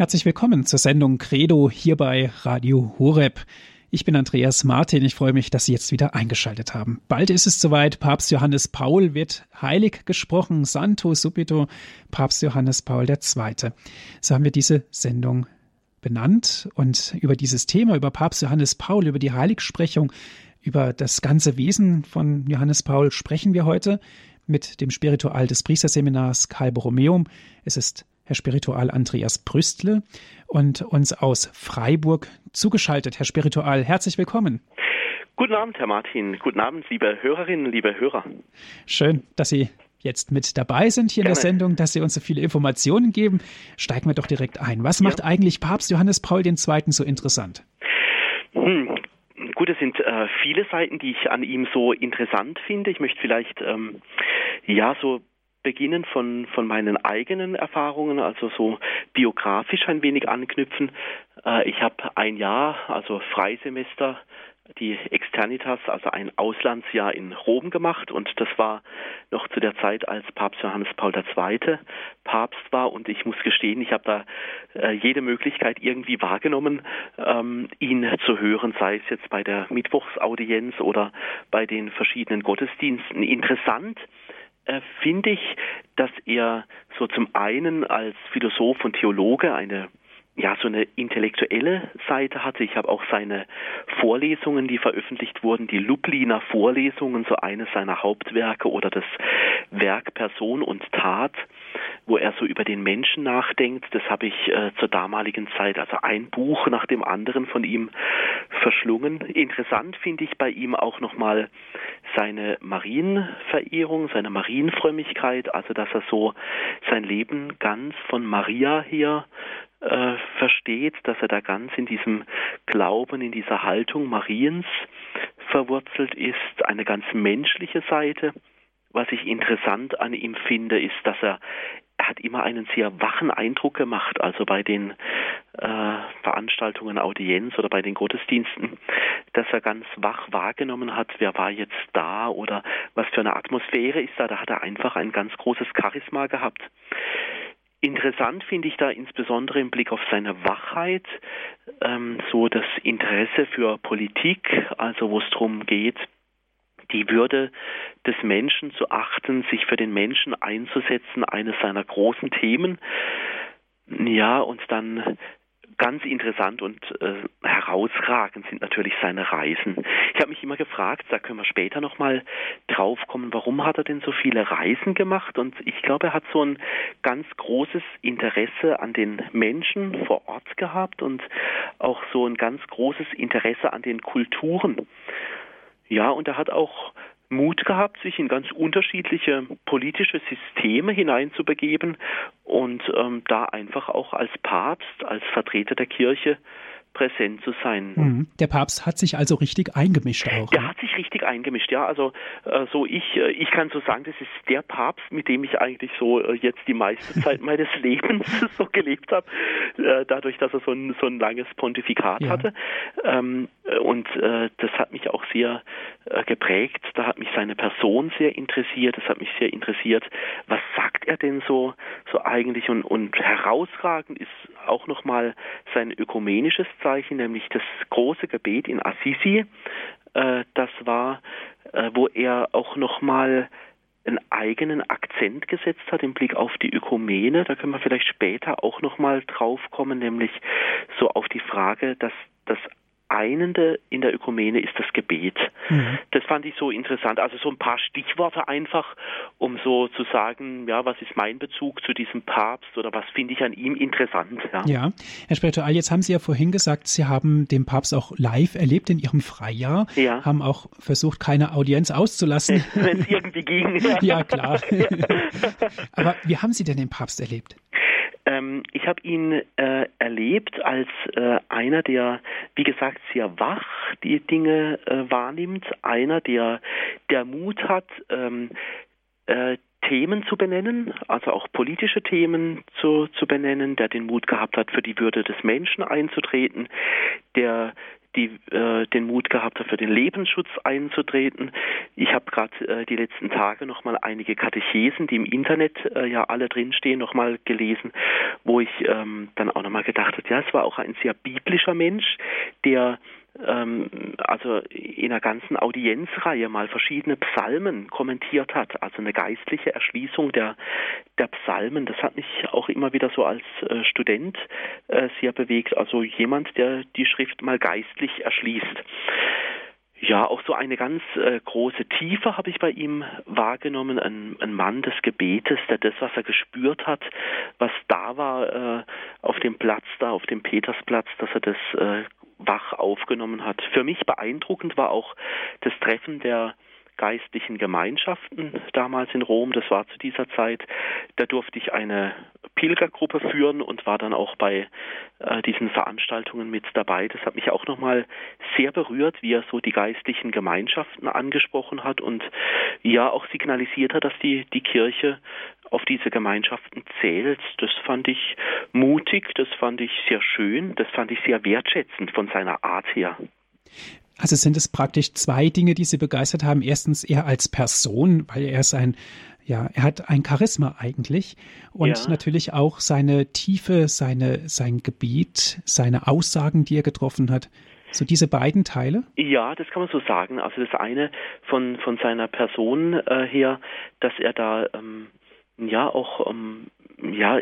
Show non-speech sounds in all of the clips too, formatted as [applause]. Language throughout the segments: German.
Herzlich willkommen zur Sendung Credo hier bei Radio Horeb. Ich bin Andreas Martin. Ich freue mich, dass Sie jetzt wieder eingeschaltet haben. Bald ist es soweit. Papst Johannes Paul wird heilig gesprochen. Santo subito. Papst Johannes Paul II. So haben wir diese Sendung benannt und über dieses Thema, über Papst Johannes Paul, über die Heiligsprechung, über das ganze Wesen von Johannes Paul sprechen wir heute mit dem Spiritual des Priesterseminars Karl Borromeum. Es ist Herr Spiritual Andreas Brüstle und uns aus Freiburg zugeschaltet. Herr Spiritual, herzlich willkommen. Guten Abend, Herr Martin. Guten Abend, liebe Hörerinnen, liebe Hörer. Schön, dass Sie jetzt mit dabei sind hier Gerne. in der Sendung, dass Sie uns so viele Informationen geben. Steigen wir doch direkt ein. Was ja. macht eigentlich Papst Johannes Paul II. so interessant? Hm. Gut, es sind äh, viele Seiten, die ich an ihm so interessant finde. Ich möchte vielleicht ähm, ja so beginnen von, von meinen eigenen Erfahrungen, also so biografisch ein wenig anknüpfen. Äh, ich habe ein Jahr, also Freisemester, die Externitas, also ein Auslandsjahr in Rom gemacht und das war noch zu der Zeit, als Papst Johannes Paul II. Papst war und ich muss gestehen, ich habe da äh, jede Möglichkeit irgendwie wahrgenommen, ähm, ihn zu hören, sei es jetzt bei der Mittwochsaudienz oder bei den verschiedenen Gottesdiensten. Interessant äh, finde ich, dass er so zum einen als Philosoph und Theologe eine ja, so eine intellektuelle Seite hatte. Ich habe auch seine Vorlesungen, die veröffentlicht wurden, die Lubliner Vorlesungen, so eines seiner Hauptwerke oder das Werk Person und Tat, wo er so über den Menschen nachdenkt. Das habe ich äh, zur damaligen Zeit, also ein Buch nach dem anderen von ihm verschlungen. Interessant finde ich bei ihm auch nochmal seine Marienverehrung, seine Marienfrömmigkeit, also dass er so sein Leben ganz von Maria hier äh, versteht, dass er da ganz in diesem Glauben, in dieser Haltung Mariens verwurzelt ist, eine ganz menschliche Seite. Was ich interessant an ihm finde, ist, dass er hat immer einen sehr wachen Eindruck gemacht, also bei den äh, Veranstaltungen, Audienz oder bei den Gottesdiensten, dass er ganz wach wahrgenommen hat, wer war jetzt da oder was für eine Atmosphäre ist da. Da hat er einfach ein ganz großes Charisma gehabt. Interessant finde ich da insbesondere im Blick auf seine Wachheit, ähm, so das Interesse für Politik, also wo es darum geht, die Würde des Menschen zu achten, sich für den Menschen einzusetzen, eines seiner großen Themen. Ja, und dann ganz interessant und äh, herausragend sind natürlich seine Reisen. Ich habe mich immer gefragt, da können wir später nochmal drauf kommen, warum hat er denn so viele Reisen gemacht? Und ich glaube, er hat so ein ganz großes Interesse an den Menschen vor Ort gehabt und auch so ein ganz großes Interesse an den Kulturen. Ja, und er hat auch Mut gehabt, sich in ganz unterschiedliche politische Systeme hineinzubegeben und ähm, da einfach auch als Papst, als Vertreter der Kirche präsent zu sein. Mhm. Der Papst hat sich also richtig eingemischt auch. Der ne? hat sich richtig eingemischt, ja. Also äh, so ich, äh, ich kann so sagen, das ist der Papst, mit dem ich eigentlich so äh, jetzt die meiste [laughs] Zeit meines Lebens [laughs] so gelebt habe, dadurch, dass er so ein, so ein langes Pontifikat ja. hatte. Ähm, und das hat mich auch sehr geprägt. Da hat mich seine Person sehr interessiert. Das hat mich sehr interessiert. Was sagt er denn so, so eigentlich? Und, und herausragend ist auch nochmal sein ökumenisches Zeichen, nämlich das große Gebet in Assisi. Äh, das war, äh, wo er auch nochmal einen eigenen Akzent gesetzt hat im Blick auf die Ökumene. Da können wir vielleicht später auch nochmal drauf kommen, nämlich so auf die Frage, dass das Einende in der Ökumene ist das Gebet. Mhm. Das fand ich so interessant. Also so ein paar Stichworte einfach, um so zu sagen, ja, was ist mein Bezug zu diesem Papst oder was finde ich an ihm interessant. Ja, ja. Herr Spiritual, jetzt haben Sie ja vorhin gesagt, Sie haben den Papst auch live erlebt in Ihrem Freijahr, ja. haben auch versucht, keine Audienz auszulassen. [laughs] Wenn es irgendwie ging. Ja, ja klar. [laughs] Aber wie haben Sie denn den Papst erlebt? Ähm, ich habe ihn äh, erlebt als äh, einer, der, wie gesagt, sehr wach die Dinge äh, wahrnimmt, einer, der, der Mut hat, ähm, äh, Themen zu benennen, also auch politische Themen zu, zu benennen, der den Mut gehabt hat, für die Würde des Menschen einzutreten, der die äh, den Mut gehabt hat, für den Lebensschutz einzutreten. Ich habe gerade äh, die letzten Tage noch mal einige Katechesen, die im Internet äh, ja alle drinstehen, noch mal gelesen, wo ich ähm, dann auch noch mal gedacht habe, ja, es war auch ein sehr biblischer Mensch, der also in einer ganzen Audienzreihe mal verschiedene Psalmen kommentiert hat, also eine geistliche Erschließung der, der Psalmen. Das hat mich auch immer wieder so als äh, Student äh, sehr bewegt, also jemand, der die Schrift mal geistlich erschließt. Ja, auch so eine ganz äh, große Tiefe habe ich bei ihm wahrgenommen. Ein, ein, Mann des Gebetes, der das, was er gespürt hat, was da war äh, auf dem Platz da, auf dem Petersplatz, dass er das äh, wach aufgenommen hat. Für mich beeindruckend war auch das Treffen der geistlichen Gemeinschaften damals in Rom. Das war zu dieser Zeit. Da durfte ich eine Pilgergruppe führen und war dann auch bei äh, diesen Veranstaltungen mit dabei. Das hat mich auch nochmal sehr berührt, wie er so die geistlichen Gemeinschaften angesprochen hat und ja auch signalisiert hat, dass die, die Kirche auf diese Gemeinschaften zählt. Das fand ich mutig, das fand ich sehr schön, das fand ich sehr wertschätzend von seiner Art her. Also sind es praktisch zwei Dinge, die Sie begeistert haben. Erstens er als Person, weil er ist ein, ja, er hat ein Charisma eigentlich und ja. natürlich auch seine Tiefe, seine, sein Gebiet, seine Aussagen, die er getroffen hat. So diese beiden Teile? Ja, das kann man so sagen. Also das eine von, von seiner Person äh, her, dass er da ähm, ja auch ähm, ja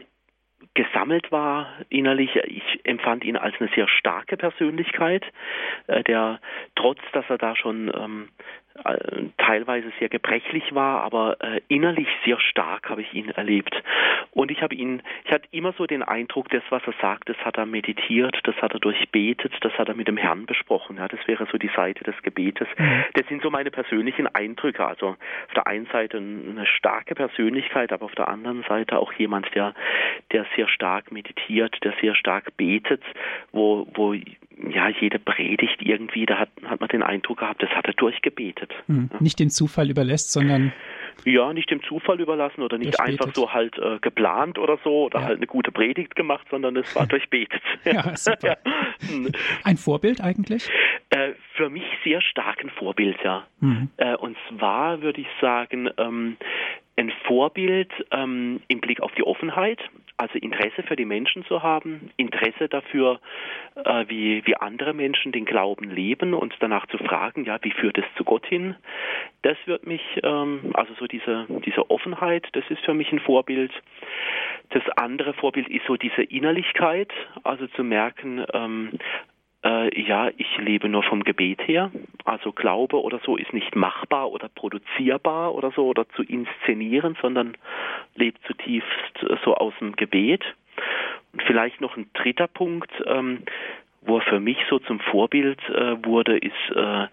gesammelt war innerlich. Ich empfand ihn als eine sehr starke Persönlichkeit, äh, der trotz, dass er da schon ähm, äh, teilweise sehr gebrechlich war, aber äh, innerlich sehr stark habe ich ihn erlebt. Und ich habe ihn, ich hatte immer so den Eindruck, das, was er sagt, das hat er meditiert, das hat er durchbetet, das hat er mit dem Herrn besprochen. Ja, das wäre so die Seite des Gebetes. Mhm. Das sind so meine persönlichen Eindrücke. Also auf der einen Seite eine starke Persönlichkeit, aber auf der anderen Seite auch jemand, der, der sehr stark meditiert, der sehr stark betet, wo, wo ja, jede Predigt irgendwie, da hat, hat man den Eindruck gehabt, das hat er durchgebetet. Hm, ja. Nicht dem Zufall überlässt, sondern. Ja, nicht dem Zufall überlassen oder nicht einfach so halt äh, geplant oder so oder ja. halt eine gute Predigt gemacht, sondern es war durchbetet. [laughs] ja, super. [laughs] Ein Vorbild eigentlich? Äh, für mich sehr stark ein Vorbild, ja. Mhm. Äh, und zwar würde ich sagen, ähm, ein Vorbild ähm, im Blick auf die Offenheit, also Interesse für die Menschen zu haben, Interesse dafür, äh, wie, wie andere Menschen den Glauben leben und danach zu fragen, ja, wie führt es zu Gott hin? Das wird mich, ähm, also so diese, diese Offenheit, das ist für mich ein Vorbild. Das andere Vorbild ist so diese Innerlichkeit, also zu merken, ähm, äh, ja, ich lebe nur vom Gebet her. Also Glaube oder so ist nicht machbar oder produzierbar oder so oder zu inszenieren, sondern lebt zutiefst so aus dem Gebet. Und vielleicht noch ein dritter Punkt, ähm, wo er für mich so zum Vorbild äh, wurde, ist äh,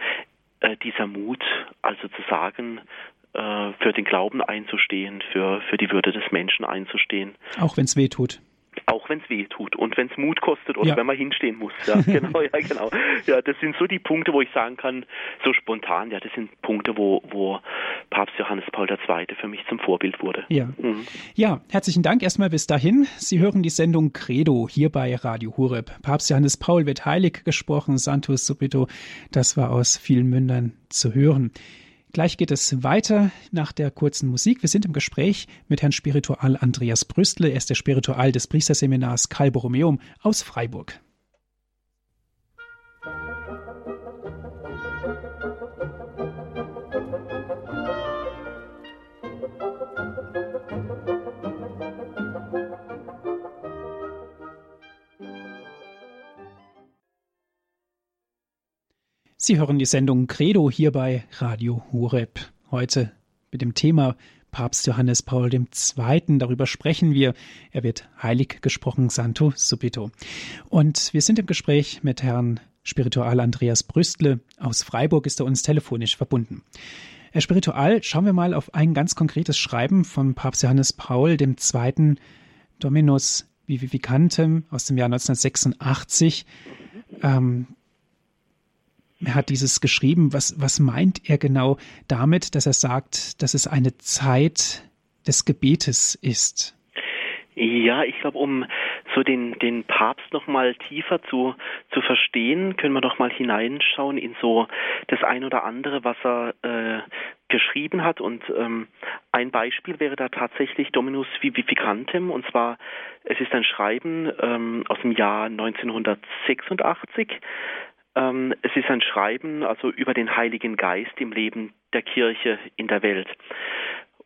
äh, dieser Mut, also zu sagen, äh, für den Glauben einzustehen, für, für die Würde des Menschen einzustehen. Auch wenn es weh tut auch wenn es weh tut und wenn es Mut kostet oder ja. wenn man hinstehen muss. Ja, [laughs] genau, ja, genau. Ja, das sind so die Punkte, wo ich sagen kann, so spontan, ja, das sind Punkte, wo, wo Papst Johannes Paul II. für mich zum Vorbild wurde. Ja. Mhm. Ja, herzlichen Dank erstmal bis dahin. Sie hören die Sendung Credo hier bei Radio Hureb. Papst Johannes Paul wird heilig gesprochen, Santus Subito. Das war aus vielen Mündern zu hören. Gleich geht es weiter nach der kurzen Musik. Wir sind im Gespräch mit Herrn Spiritual Andreas Brüstle. Er ist der Spiritual des Priesterseminars Karl Borromeum aus Freiburg. Sie hören die Sendung Credo hier bei Radio Hureb. Heute mit dem Thema Papst Johannes Paul II. Darüber sprechen wir. Er wird heilig gesprochen, Santo Subito. Und wir sind im Gespräch mit Herrn Spiritual Andreas Brüstle. Aus Freiburg ist er uns telefonisch verbunden. Herr Spiritual, schauen wir mal auf ein ganz konkretes Schreiben von Papst Johannes Paul II. Dominus Vivificantem aus dem Jahr 1986. Ähm, er hat dieses geschrieben. Was, was meint er genau damit, dass er sagt, dass es eine Zeit des Gebetes ist? Ja, ich glaube, um so den, den Papst noch mal tiefer zu, zu verstehen, können wir doch mal hineinschauen in so das ein oder andere, was er äh, geschrieben hat. Und ähm, ein Beispiel wäre da tatsächlich Dominus Vivificantem. Und zwar, es ist ein Schreiben ähm, aus dem Jahr 1986. Ähm, es ist ein Schreiben also über den Heiligen Geist im Leben der Kirche in der Welt.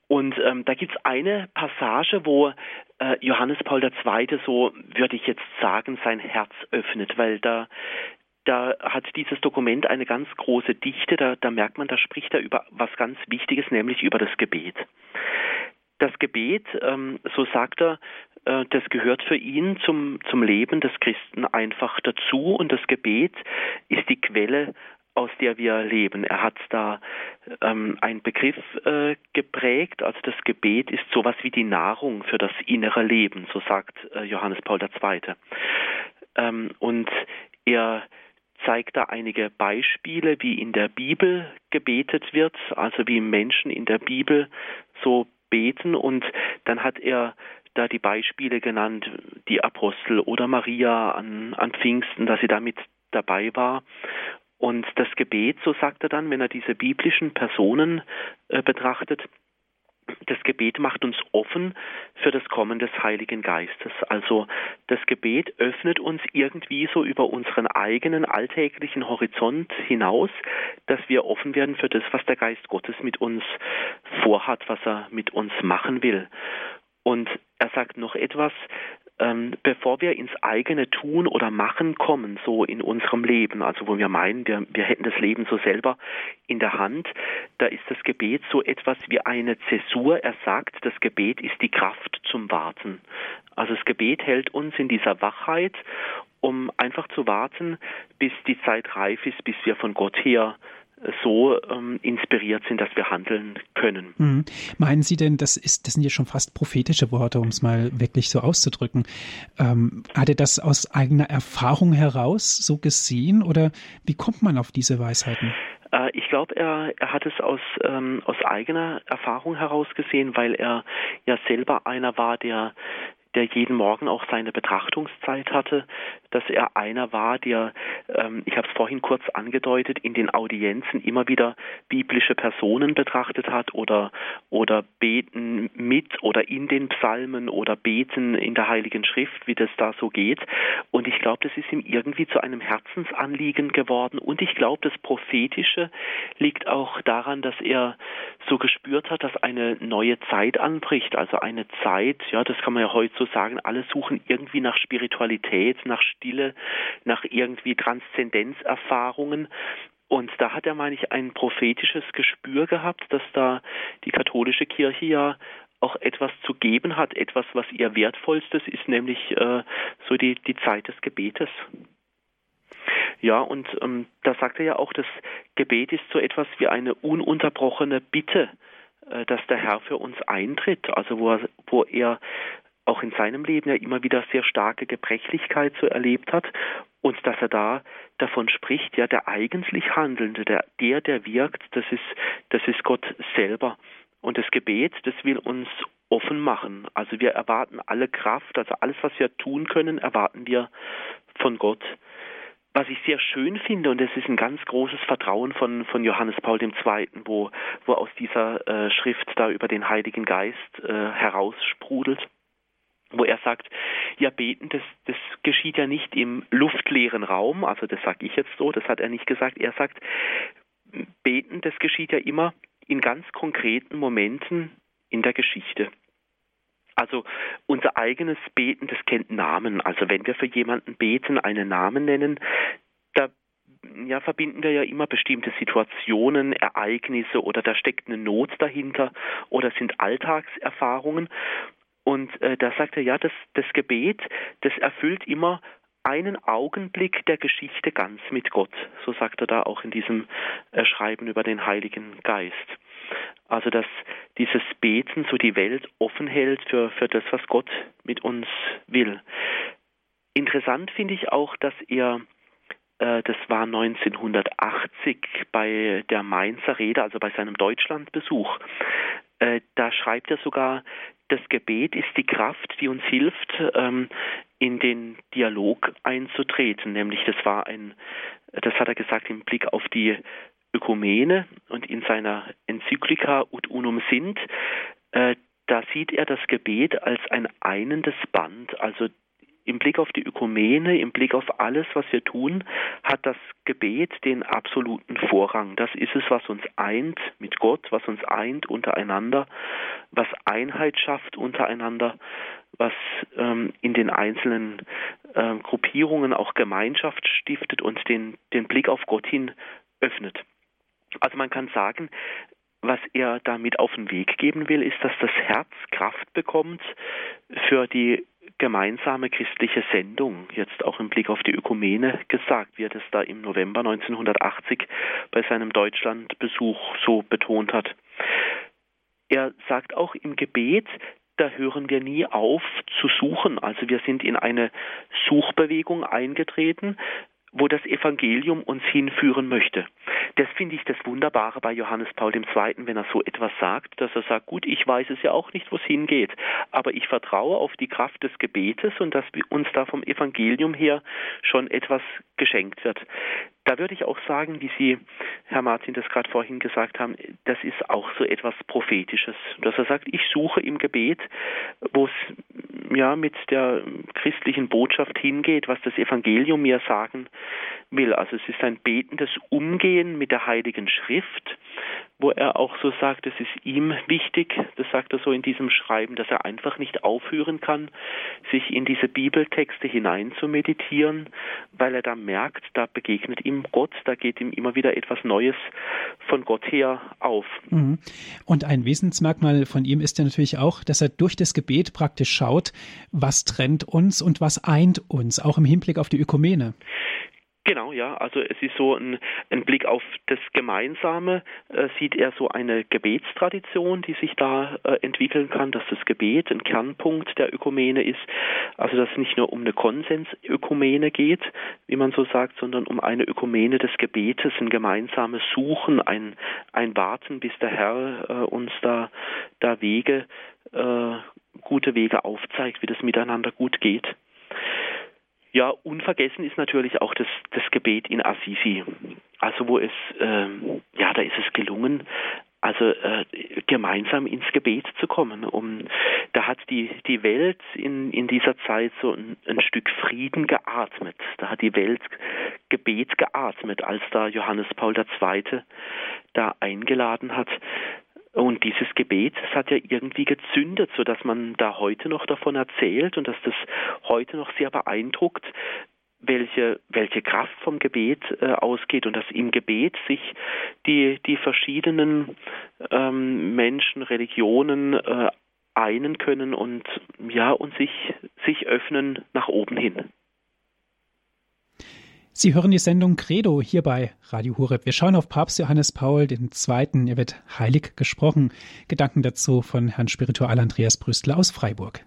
Und ähm, da gibt es eine Passage, wo äh, Johannes Paul II. so, würde ich jetzt sagen, sein Herz öffnet, weil da da hat dieses Dokument eine ganz große Dichte, da, da merkt man, da spricht er über was ganz Wichtiges, nämlich über das Gebet. Das Gebet, ähm, so sagt er, das gehört für ihn zum, zum Leben des Christen einfach dazu und das Gebet ist die Quelle aus der wir leben. Er hat da ähm, einen Begriff äh, geprägt, also das Gebet ist sowas wie die Nahrung für das innere Leben, so sagt äh, Johannes Paul II. Ähm, und er zeigt da einige Beispiele, wie in der Bibel gebetet wird, also wie Menschen in der Bibel so beten und dann hat er da die Beispiele genannt, die Apostel oder Maria an, an Pfingsten, dass sie damit dabei war. Und das Gebet, so sagt er dann, wenn er diese biblischen Personen äh, betrachtet, das Gebet macht uns offen für das Kommen des Heiligen Geistes. Also das Gebet öffnet uns irgendwie so über unseren eigenen alltäglichen Horizont hinaus, dass wir offen werden für das, was der Geist Gottes mit uns vorhat, was er mit uns machen will. Und er sagt noch etwas, ähm, bevor wir ins eigene Tun oder Machen kommen, so in unserem Leben, also wo wir meinen, wir, wir hätten das Leben so selber in der Hand, da ist das Gebet so etwas wie eine Zäsur. Er sagt, das Gebet ist die Kraft zum Warten. Also das Gebet hält uns in dieser Wachheit, um einfach zu warten, bis die Zeit reif ist, bis wir von Gott her so ähm, inspiriert sind, dass wir handeln können. Mhm. Meinen Sie denn, das ist, das sind ja schon fast prophetische Worte, um es mal wirklich so auszudrücken. Ähm, hat er das aus eigener Erfahrung heraus so gesehen oder wie kommt man auf diese Weisheiten? Äh, ich glaube, er, er hat es aus, ähm, aus eigener Erfahrung heraus gesehen, weil er ja selber einer war, der der jeden Morgen auch seine Betrachtungszeit hatte, dass er einer war, der, ähm, ich habe es vorhin kurz angedeutet, in den Audienzen immer wieder biblische Personen betrachtet hat oder, oder beten mit oder in den Psalmen oder beten in der Heiligen Schrift, wie das da so geht. Und ich glaube, das ist ihm irgendwie zu einem Herzensanliegen geworden. Und ich glaube, das Prophetische liegt auch daran, dass er so gespürt hat, dass eine neue Zeit anbricht, also eine Zeit, ja, das kann man ja heute so sagen, alle suchen irgendwie nach Spiritualität, nach Stille, nach irgendwie Transzendenzerfahrungen. Und da hat er, meine ich, ein prophetisches Gespür gehabt, dass da die katholische Kirche ja auch etwas zu geben hat, etwas, was ihr wertvollstes ist, nämlich äh, so die, die Zeit des Gebetes. Ja, und ähm, da sagt er ja auch, das Gebet ist so etwas wie eine ununterbrochene Bitte, äh, dass der Herr für uns eintritt, also wo er, wo er auch in seinem Leben ja immer wieder sehr starke Gebrechlichkeit so erlebt hat und dass er da davon spricht, ja, der eigentlich Handelnde, der, der, der wirkt, das ist, das ist Gott selber. Und das Gebet, das will uns offen machen. Also wir erwarten alle Kraft, also alles, was wir tun können, erwarten wir von Gott. Was ich sehr schön finde, und das ist ein ganz großes Vertrauen von, von Johannes Paul II., wo, wo aus dieser äh, Schrift da über den Heiligen Geist äh, heraussprudelt, wo er sagt, ja, beten, das, das geschieht ja nicht im luftleeren Raum, also das sage ich jetzt so, das hat er nicht gesagt, er sagt, beten, das geschieht ja immer in ganz konkreten Momenten in der Geschichte. Also unser eigenes Beten, das kennt Namen. Also wenn wir für jemanden beten, einen Namen nennen, da ja, verbinden wir ja immer bestimmte Situationen, Ereignisse oder da steckt eine Not dahinter oder sind Alltagserfahrungen. Und äh, da sagt er, ja, das, das Gebet, das erfüllt immer einen Augenblick der Geschichte ganz mit Gott. So sagt er da auch in diesem äh, Schreiben über den Heiligen Geist. Also dass dieses Beten so die Welt offen hält für, für das, was Gott mit uns will. Interessant finde ich auch, dass er äh, das war 1980 bei der Mainzer Rede, also bei seinem Deutschlandbesuch. Äh, da schreibt er sogar, das Gebet ist die Kraft, die uns hilft, ähm, in den Dialog einzutreten, nämlich das war ein, das hat er gesagt im Blick auf die Ökumene und in seiner Enzyklika Ut Unum Sint, äh, da sieht er das Gebet als ein einendes Band, also im Blick auf die Ökumene, im Blick auf alles, was wir tun, hat das Gebet den absoluten Vorrang. Das ist es, was uns eint mit Gott, was uns eint untereinander, was Einheit schafft untereinander, was ähm, in den einzelnen äh, Gruppierungen auch Gemeinschaft stiftet und den, den Blick auf Gott hin öffnet. Also man kann sagen, was er damit auf den Weg geben will, ist, dass das Herz Kraft bekommt für die gemeinsame christliche Sendung, jetzt auch im Blick auf die Ökumene gesagt, wie er das da im November 1980 bei seinem Deutschlandbesuch so betont hat. Er sagt auch im Gebet, da hören wir nie auf zu suchen. Also wir sind in eine Suchbewegung eingetreten, wo das Evangelium uns hinführen möchte. Das finde ich das Wunderbare bei Johannes Paul II., wenn er so etwas sagt, dass er sagt, gut, ich weiß es ja auch nicht, wo es hingeht, aber ich vertraue auf die Kraft des Gebetes und dass uns da vom Evangelium her schon etwas geschenkt wird. Da würde ich auch sagen, wie Sie, Herr Martin, das gerade vorhin gesagt haben, das ist auch so etwas Prophetisches, dass er sagt, ich suche im Gebet, wo es ja mit der christlichen Botschaft hingeht, was das Evangelium mir sagen will. Also es ist ein betendes Umgehen mit der Heiligen Schrift, wo er auch so sagt, es ist ihm wichtig, das sagt er so in diesem Schreiben, dass er einfach nicht aufhören kann, sich in diese Bibeltexte hinein zu meditieren, weil er da merkt, da begegnet ihm Gott, da geht ihm immer wieder etwas Neues von Gott her auf. Mhm. Und ein Wesensmerkmal von ihm ist ja natürlich auch, dass er durch das Gebet praktisch schaut, was trennt uns und was eint uns, auch im Hinblick auf die Ökumene. Genau, ja. Also es ist so ein, ein Blick auf das Gemeinsame, äh, sieht er so eine Gebetstradition, die sich da äh, entwickeln kann, dass das Gebet ein Kernpunkt der Ökumene ist. Also dass es nicht nur um eine Konsensökumene geht, wie man so sagt, sondern um eine Ökumene des Gebetes, ein gemeinsames Suchen, ein, ein Warten, bis der Herr äh, uns da, da Wege, äh, gute Wege aufzeigt, wie das miteinander gut geht. Ja, unvergessen ist natürlich auch das, das Gebet in Assisi. Also wo es, ähm, ja, da ist es gelungen, also äh, gemeinsam ins Gebet zu kommen. Um, da hat die, die Welt in, in dieser Zeit so ein, ein Stück Frieden geatmet. Da hat die Welt Gebet geatmet, als da Johannes Paul II. da eingeladen hat, und dieses Gebet, das hat ja irgendwie gezündet, so dass man da heute noch davon erzählt und dass das heute noch sehr beeindruckt, welche, welche Kraft vom Gebet äh, ausgeht und dass im Gebet sich die, die verschiedenen ähm, Menschen, Religionen äh, einen können und ja und sich, sich öffnen nach oben hin. Sie hören die Sendung Credo hier bei Radio Horeb. Wir schauen auf Papst Johannes Paul II. Er wird heilig gesprochen. Gedanken dazu von Herrn Spiritual Andreas Brüstler aus Freiburg.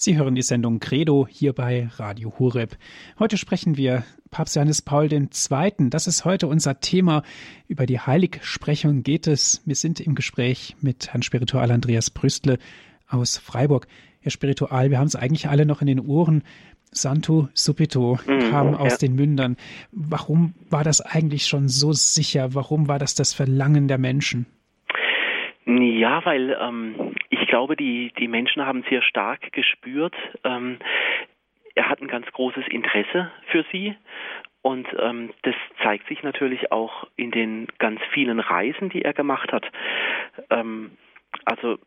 Sie hören die Sendung Credo hier bei Radio Hureb. Heute sprechen wir Papst Johannes Paul II. Das ist heute unser Thema. Über die Heiligsprechung geht es. Wir sind im Gespräch mit Herrn Spiritual Andreas Brüstle aus Freiburg. Herr Spiritual, wir haben es eigentlich alle noch in den Ohren. Santo Subito mhm, kam aus ja. den Mündern. Warum war das eigentlich schon so sicher? Warum war das das Verlangen der Menschen? Ja, weil ähm, ich glaube, die, die Menschen haben sehr stark gespürt, ähm, er hat ein ganz großes Interesse für sie. Und ähm, das zeigt sich natürlich auch in den ganz vielen Reisen, die er gemacht hat. Ähm, also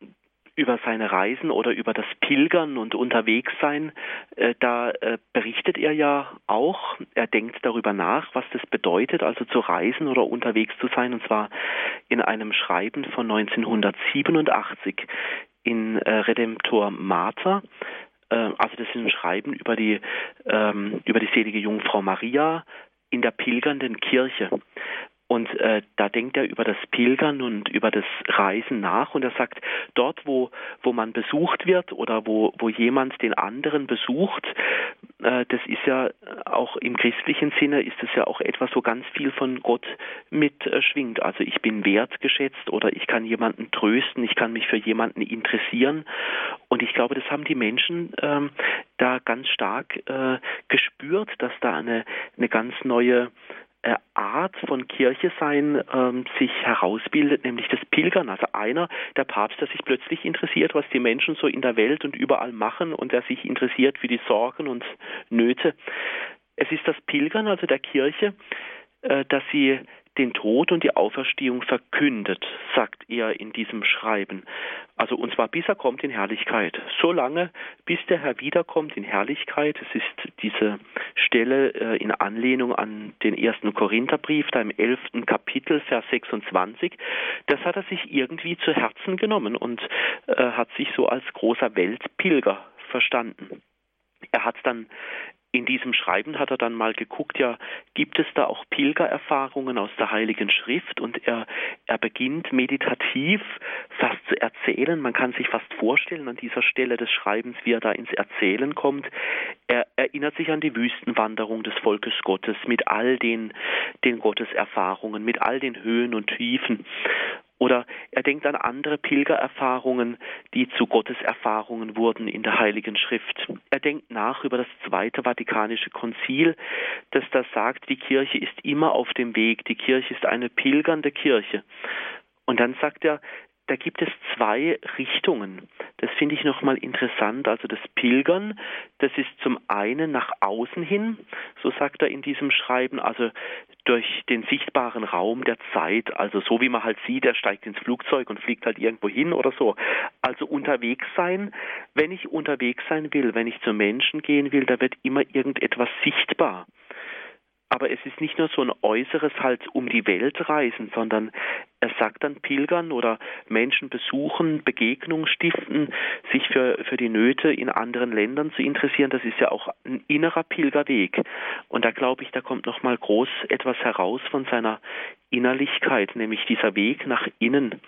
über seine Reisen oder über das Pilgern und Unterwegssein, äh, da äh, berichtet er ja auch, er denkt darüber nach, was das bedeutet, also zu reisen oder unterwegs zu sein, und zwar in einem Schreiben von 1987 in äh, Redemptor Mater. Äh, also das ist ein Schreiben über die, ähm, über die selige Jungfrau Maria in der pilgernden Kirche. Und äh, da denkt er über das Pilgern und über das Reisen nach und er sagt, dort, wo, wo man besucht wird oder wo, wo jemand den anderen besucht, äh, das ist ja auch im christlichen Sinne, ist es ja auch etwas, wo ganz viel von Gott mitschwingt. Äh, also ich bin wertgeschätzt oder ich kann jemanden trösten, ich kann mich für jemanden interessieren. Und ich glaube, das haben die Menschen ähm, da ganz stark äh, gespürt, dass da eine, eine ganz neue Art von Kirche sein ähm, sich herausbildet, nämlich das Pilgern. Also einer, der Papst, der sich plötzlich interessiert, was die Menschen so in der Welt und überall machen und der sich interessiert für die Sorgen und Nöte. Es ist das Pilgern, also der Kirche, äh, dass sie den Tod und die Auferstehung verkündet, sagt er in diesem Schreiben. Also und zwar bis er kommt in Herrlichkeit. So lange, bis der Herr wiederkommt in Herrlichkeit. Es ist diese Stelle äh, in Anlehnung an den ersten Korintherbrief, da im elften Kapitel, Vers 26. Das hat er sich irgendwie zu Herzen genommen und äh, hat sich so als großer Weltpilger verstanden. Er hat dann in diesem Schreiben hat er dann mal geguckt, ja, gibt es da auch Pilgererfahrungen aus der Heiligen Schrift? Und er, er beginnt meditativ fast zu erzählen. Man kann sich fast vorstellen an dieser Stelle des Schreibens, wie er da ins Erzählen kommt. Er erinnert sich an die Wüstenwanderung des Volkes Gottes mit all den, den Gotteserfahrungen, mit all den Höhen und Tiefen. Oder er denkt an andere Pilgererfahrungen, die zu Gotteserfahrungen wurden in der Heiligen Schrift. Er denkt nach über das Zweite Vatikanische Konzil, das da sagt, die Kirche ist immer auf dem Weg, die Kirche ist eine pilgernde Kirche. Und dann sagt er, da gibt es zwei Richtungen. Das finde ich nochmal interessant. Also das Pilgern, das ist zum einen nach außen hin, so sagt er in diesem Schreiben, also durch den sichtbaren Raum der Zeit, also so wie man halt sieht, er steigt ins Flugzeug und fliegt halt irgendwo hin oder so. Also unterwegs sein, wenn ich unterwegs sein will, wenn ich zu Menschen gehen will, da wird immer irgendetwas sichtbar. Aber es ist nicht nur so ein äußeres halt um die Welt reisen, sondern er sagt dann Pilgern oder Menschen besuchen, Begegnungen stiften, sich für, für die Nöte in anderen Ländern zu interessieren. Das ist ja auch ein innerer Pilgerweg. Und da glaube ich, da kommt nochmal groß etwas heraus von seiner Innerlichkeit, nämlich dieser Weg nach innen.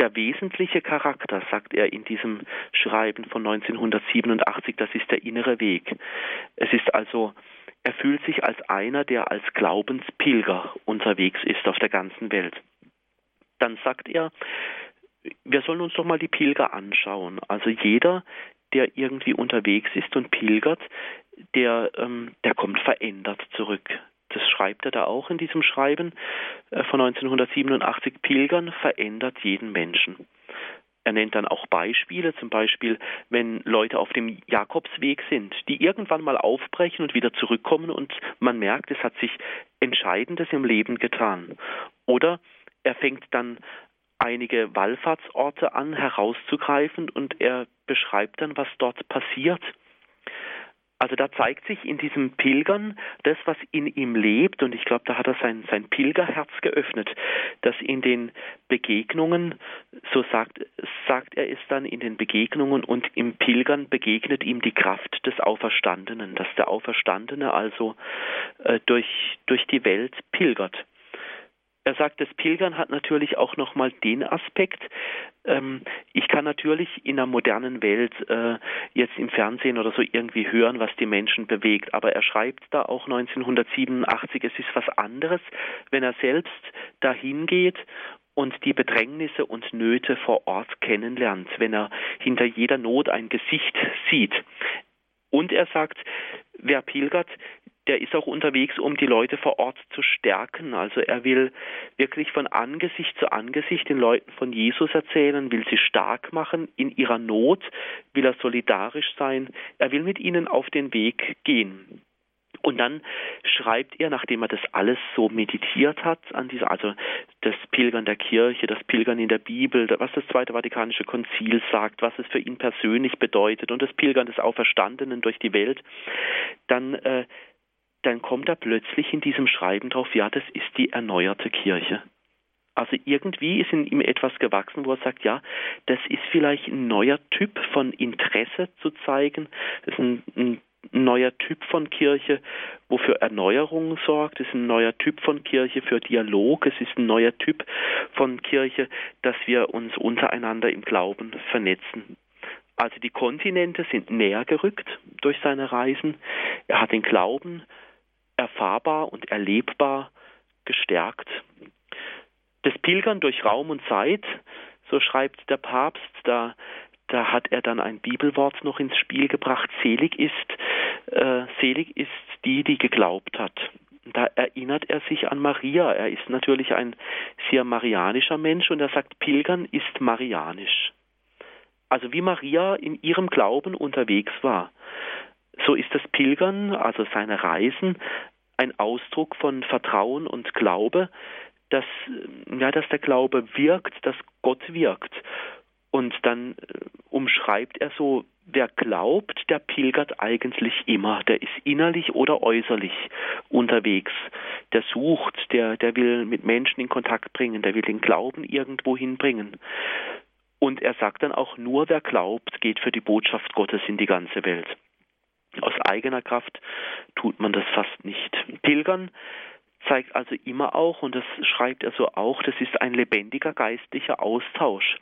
Der wesentliche Charakter, sagt er in diesem Schreiben von 1987, das ist der innere Weg. Es ist also er fühlt sich als einer, der als Glaubenspilger unterwegs ist auf der ganzen Welt. Dann sagt er, wir sollen uns doch mal die Pilger anschauen. Also jeder, der irgendwie unterwegs ist und pilgert, der, ähm, der kommt verändert zurück. Das schreibt er da auch in diesem Schreiben äh, von 1987. Pilgern verändert jeden Menschen. Er nennt dann auch Beispiele, zum Beispiel, wenn Leute auf dem Jakobsweg sind, die irgendwann mal aufbrechen und wieder zurückkommen und man merkt, es hat sich Entscheidendes im Leben getan. Oder er fängt dann einige Wallfahrtsorte an herauszugreifen und er beschreibt dann, was dort passiert. Also da zeigt sich in diesem Pilgern das, was in ihm lebt, und ich glaube, da hat er sein, sein Pilgerherz geöffnet, dass in den Begegnungen, so sagt, sagt er es dann, in den Begegnungen und im Pilgern begegnet ihm die Kraft des Auferstandenen, dass der Auferstandene also äh, durch, durch die Welt pilgert. Er sagt, das Pilgern hat natürlich auch nochmal den Aspekt, ähm, ich kann natürlich in einer modernen Welt äh, jetzt im Fernsehen oder so irgendwie hören, was die Menschen bewegt, aber er schreibt da auch 1987, es ist was anderes, wenn er selbst dahin geht und die Bedrängnisse und Nöte vor Ort kennenlernt, wenn er hinter jeder Not ein Gesicht sieht. Und er sagt, wer pilgert, der ist auch unterwegs, um die Leute vor Ort zu stärken. Also er will wirklich von Angesicht zu Angesicht den Leuten von Jesus erzählen, will sie stark machen in ihrer Not, will er solidarisch sein, er will mit ihnen auf den Weg gehen. Und dann schreibt er, nachdem er das alles so meditiert hat, an dieser, also das Pilgern der Kirche, das Pilgern in der Bibel, was das Zweite Vatikanische Konzil sagt, was es für ihn persönlich bedeutet und das Pilgern des Auferstandenen durch die Welt, dann äh, dann kommt er plötzlich in diesem Schreiben drauf, ja, das ist die erneuerte Kirche. Also irgendwie ist in ihm etwas gewachsen, wo er sagt, ja, das ist vielleicht ein neuer Typ von Interesse zu zeigen. Das ist ein, ein neuer Typ von Kirche, wo für Erneuerung sorgt. Es ist ein neuer Typ von Kirche für Dialog. Es ist ein neuer Typ von Kirche, dass wir uns untereinander im Glauben vernetzen. Also die Kontinente sind näher gerückt durch seine Reisen. Er hat den Glauben erfahrbar und erlebbar gestärkt. Das Pilgern durch Raum und Zeit, so schreibt der Papst, da, da hat er dann ein Bibelwort noch ins Spiel gebracht. Selig ist, äh, selig ist die, die geglaubt hat. Da erinnert er sich an Maria. Er ist natürlich ein sehr marianischer Mensch und er sagt, Pilgern ist marianisch. Also wie Maria in ihrem Glauben unterwegs war, so ist das Pilgern, also seine Reisen, ein Ausdruck von Vertrauen und Glaube, dass, ja, dass der Glaube wirkt, dass Gott wirkt. Und dann äh, umschreibt er so, wer glaubt, der pilgert eigentlich immer, der ist innerlich oder äußerlich unterwegs, der sucht, der, der will mit Menschen in Kontakt bringen, der will den Glauben irgendwo hinbringen. Und er sagt dann auch, nur wer glaubt, geht für die Botschaft Gottes in die ganze Welt. Aus eigener Kraft tut man das fast nicht. Pilgern zeigt also immer auch, und das schreibt er so auch, das ist ein lebendiger geistlicher Austausch,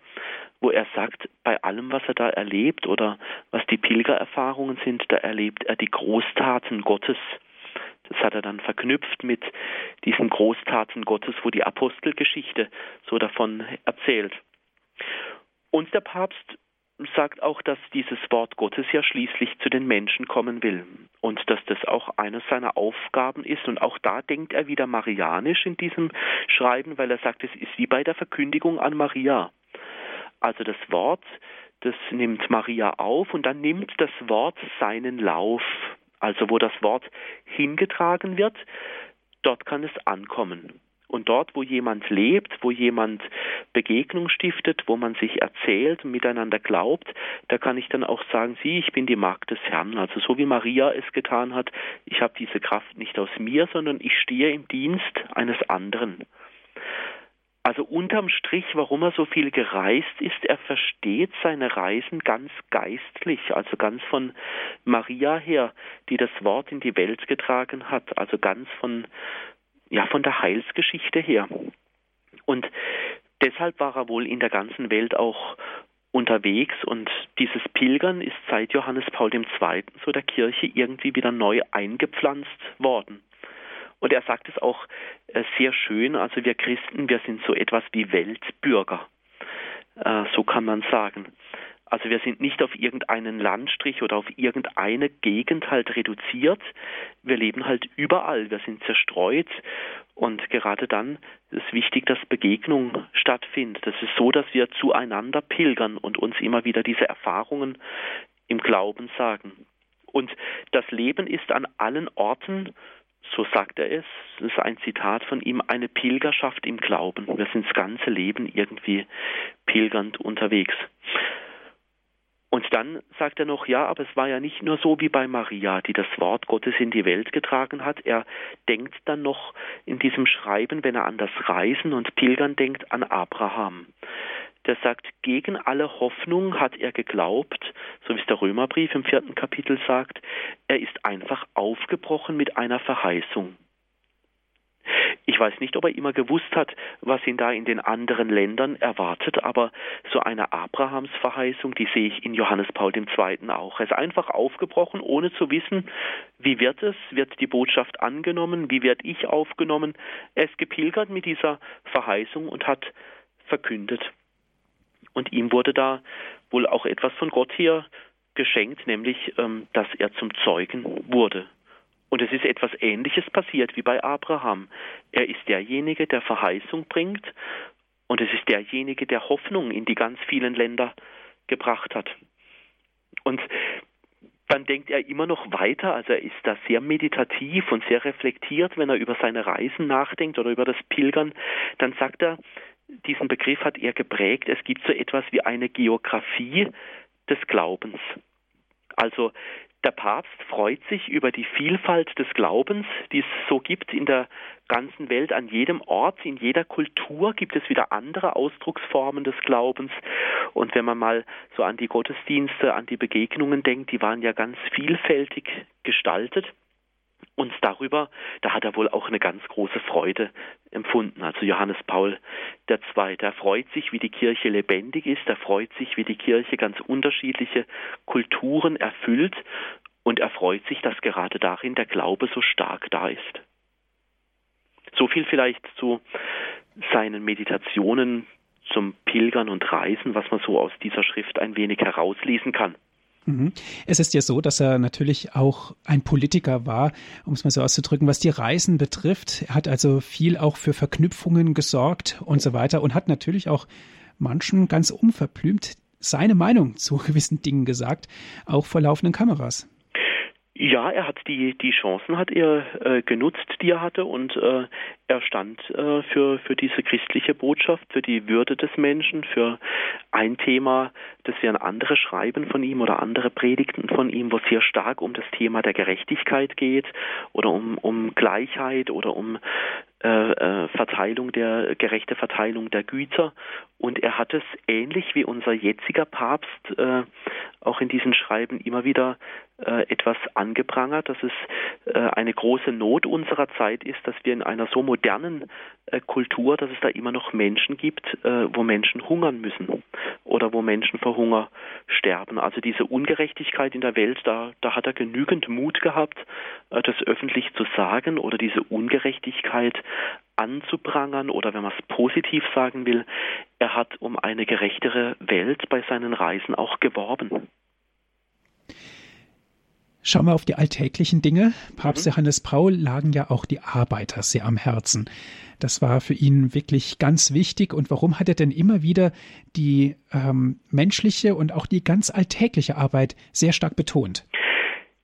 wo er sagt, bei allem, was er da erlebt oder was die Pilgererfahrungen sind, da erlebt er die Großtaten Gottes. Das hat er dann verknüpft mit diesen Großtaten Gottes, wo die Apostelgeschichte so davon erzählt. Und der Papst sagt auch, dass dieses Wort Gottes ja schließlich zu den Menschen kommen will und dass das auch eines seiner Aufgaben ist. Und auch da denkt er wieder marianisch in diesem Schreiben, weil er sagt, es ist wie bei der Verkündigung an Maria. Also das Wort, das nimmt Maria auf und dann nimmt das Wort seinen Lauf. Also wo das Wort hingetragen wird, dort kann es ankommen. Und dort, wo jemand lebt, wo jemand Begegnung stiftet, wo man sich erzählt, miteinander glaubt, da kann ich dann auch sagen, sieh, ich bin die Magd des Herrn. Also so wie Maria es getan hat, ich habe diese Kraft nicht aus mir, sondern ich stehe im Dienst eines anderen. Also unterm Strich, warum er so viel gereist ist, er versteht seine Reisen ganz geistlich, also ganz von Maria her, die das Wort in die Welt getragen hat, also ganz von ja von der Heilsgeschichte her. Und deshalb war er wohl in der ganzen Welt auch unterwegs und dieses Pilgern ist seit Johannes Paul II. so der Kirche irgendwie wieder neu eingepflanzt worden. Und er sagt es auch äh, sehr schön, also wir Christen, wir sind so etwas wie Weltbürger. Äh, so kann man sagen. Also wir sind nicht auf irgendeinen Landstrich oder auf irgendeine Gegend halt reduziert. Wir leben halt überall. Wir sind zerstreut. Und gerade dann ist wichtig, dass Begegnung stattfindet. Es ist so, dass wir zueinander pilgern und uns immer wieder diese Erfahrungen im Glauben sagen. Und das Leben ist an allen Orten, so sagt er es, das ist ein Zitat von ihm, eine Pilgerschaft im Glauben. Wir sind das ganze Leben irgendwie pilgernd unterwegs. Und dann sagt er noch, ja, aber es war ja nicht nur so wie bei Maria, die das Wort Gottes in die Welt getragen hat. Er denkt dann noch in diesem Schreiben, wenn er an das Reisen und Pilgern denkt, an Abraham. Der sagt, gegen alle Hoffnung hat er geglaubt, so wie es der Römerbrief im vierten Kapitel sagt, er ist einfach aufgebrochen mit einer Verheißung. Ich weiß nicht, ob er immer gewusst hat, was ihn da in den anderen Ländern erwartet, aber so eine Abrahamsverheißung, die sehe ich in Johannes Paul II. auch. Er ist einfach aufgebrochen, ohne zu wissen, wie wird es, wird die Botschaft angenommen, wie werde ich aufgenommen. Er ist gepilgert mit dieser Verheißung und hat verkündet. Und ihm wurde da wohl auch etwas von Gott hier geschenkt, nämlich, ähm, dass er zum Zeugen wurde. Und es ist etwas Ähnliches passiert wie bei Abraham. Er ist derjenige, der Verheißung bringt und es ist derjenige, der Hoffnung in die ganz vielen Länder gebracht hat. Und dann denkt er immer noch weiter, also er ist da sehr meditativ und sehr reflektiert, wenn er über seine Reisen nachdenkt oder über das Pilgern, dann sagt er, diesen Begriff hat er geprägt, es gibt so etwas wie eine Geografie des Glaubens. Also der Papst freut sich über die Vielfalt des Glaubens, die es so gibt in der ganzen Welt. An jedem Ort, in jeder Kultur gibt es wieder andere Ausdrucksformen des Glaubens. Und wenn man mal so an die Gottesdienste, an die Begegnungen denkt, die waren ja ganz vielfältig gestaltet. Und darüber, da hat er wohl auch eine ganz große Freude empfunden. Also Johannes Paul II. Er freut sich, wie die Kirche lebendig ist, er freut sich, wie die Kirche ganz unterschiedliche Kulturen erfüllt und er freut sich, dass gerade darin der Glaube so stark da ist. So viel vielleicht zu seinen Meditationen zum Pilgern und Reisen, was man so aus dieser Schrift ein wenig herauslesen kann. Mhm. Es ist ja so, dass er natürlich auch ein Politiker war, um es mal so auszudrücken, was die Reisen betrifft. Er hat also viel auch für Verknüpfungen gesorgt und so weiter und hat natürlich auch manchen ganz unverblümt seine Meinung zu [laughs] gewissen Dingen gesagt, auch vor laufenden Kameras. Ja, er hat die die Chancen hat er äh, genutzt, die er hatte und äh, er stand äh, für für diese christliche Botschaft, für die Würde des Menschen, für ein Thema, das wir an andere schreiben von ihm oder andere Predigten von ihm, wo es sehr stark um das Thema der Gerechtigkeit geht oder um um Gleichheit oder um äh, äh, Verteilung der gerechte Verteilung der Güter. Und er hat es ähnlich wie unser jetziger Papst äh, auch in diesen Schreiben immer wieder äh, etwas angeprangert, dass es äh, eine große Not unserer Zeit ist, dass wir in einer so modernen äh, Kultur, dass es da immer noch Menschen gibt, äh, wo Menschen hungern müssen oder wo Menschen vor Hunger sterben. Also diese Ungerechtigkeit in der Welt, da, da hat er genügend Mut gehabt, äh, das öffentlich zu sagen oder diese Ungerechtigkeit anzuprangern oder wenn man es positiv sagen will, er hat um eine gerechtere Welt bei seinen Reisen auch geworben. Schauen wir auf die alltäglichen Dinge. Papst mhm. Johannes Paul lagen ja auch die Arbeiter sehr am Herzen. Das war für ihn wirklich ganz wichtig. Und warum hat er denn immer wieder die ähm, menschliche und auch die ganz alltägliche Arbeit sehr stark betont?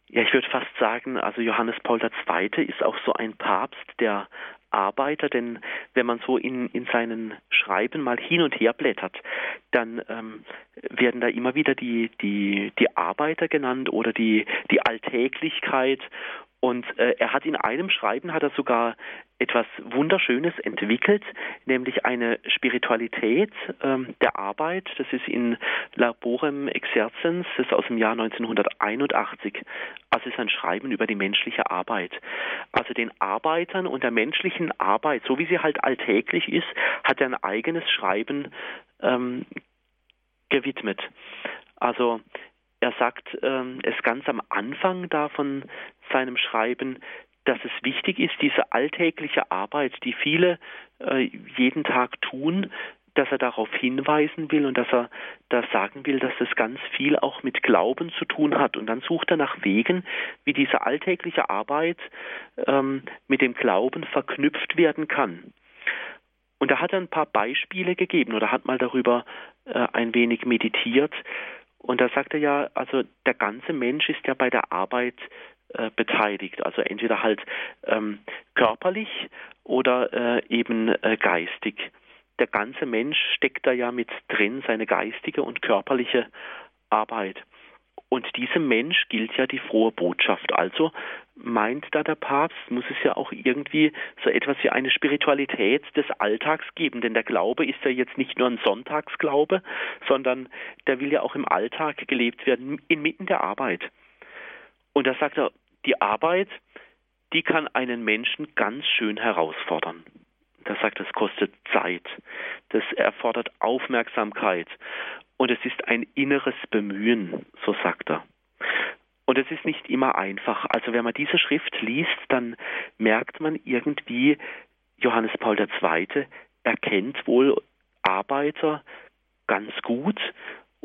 Ja, ich würde fast sagen, also Johannes Paul II. ist auch so ein Papst, der Arbeiter, denn wenn man so in, in seinen Schreiben mal hin und her blättert, dann ähm, werden da immer wieder die, die, die Arbeiter genannt oder die, die Alltäglichkeit und äh, er hat in einem Schreiben hat er sogar etwas Wunderschönes entwickelt, nämlich eine Spiritualität ähm, der Arbeit. Das ist in Laborem Exerzens, das ist aus dem Jahr 1981. Also ist ein Schreiben über die menschliche Arbeit. Also den Arbeitern und der menschlichen Arbeit, so wie sie halt alltäglich ist, hat er ein eigenes Schreiben ähm, gewidmet. Also er sagt ähm, es ganz am Anfang da von seinem Schreiben, dass es wichtig ist, diese alltägliche Arbeit, die viele äh, jeden Tag tun, dass er darauf hinweisen will und dass er da sagen will, dass das ganz viel auch mit Glauben zu tun hat. Und dann sucht er nach Wegen, wie diese alltägliche Arbeit ähm, mit dem Glauben verknüpft werden kann. Und da hat er ein paar Beispiele gegeben oder hat mal darüber äh, ein wenig meditiert. Und da sagt er ja, also der ganze Mensch ist ja bei der Arbeit äh, beteiligt, also entweder halt ähm, körperlich oder äh, eben äh, geistig. Der ganze Mensch steckt da ja mit drin, seine geistige und körperliche Arbeit. Und diesem Mensch gilt ja die frohe Botschaft. Also meint da der Papst, muss es ja auch irgendwie so etwas wie eine Spiritualität des Alltags geben. Denn der Glaube ist ja jetzt nicht nur ein Sonntagsglaube, sondern der will ja auch im Alltag gelebt werden, inmitten der Arbeit. Und da sagt er, die Arbeit, die kann einen Menschen ganz schön herausfordern. Das sagt, es kostet Zeit, das erfordert Aufmerksamkeit und es ist ein inneres Bemühen, so sagt er. Und es ist nicht immer einfach. Also wenn man diese Schrift liest, dann merkt man irgendwie, Johannes Paul II. erkennt wohl Arbeiter ganz gut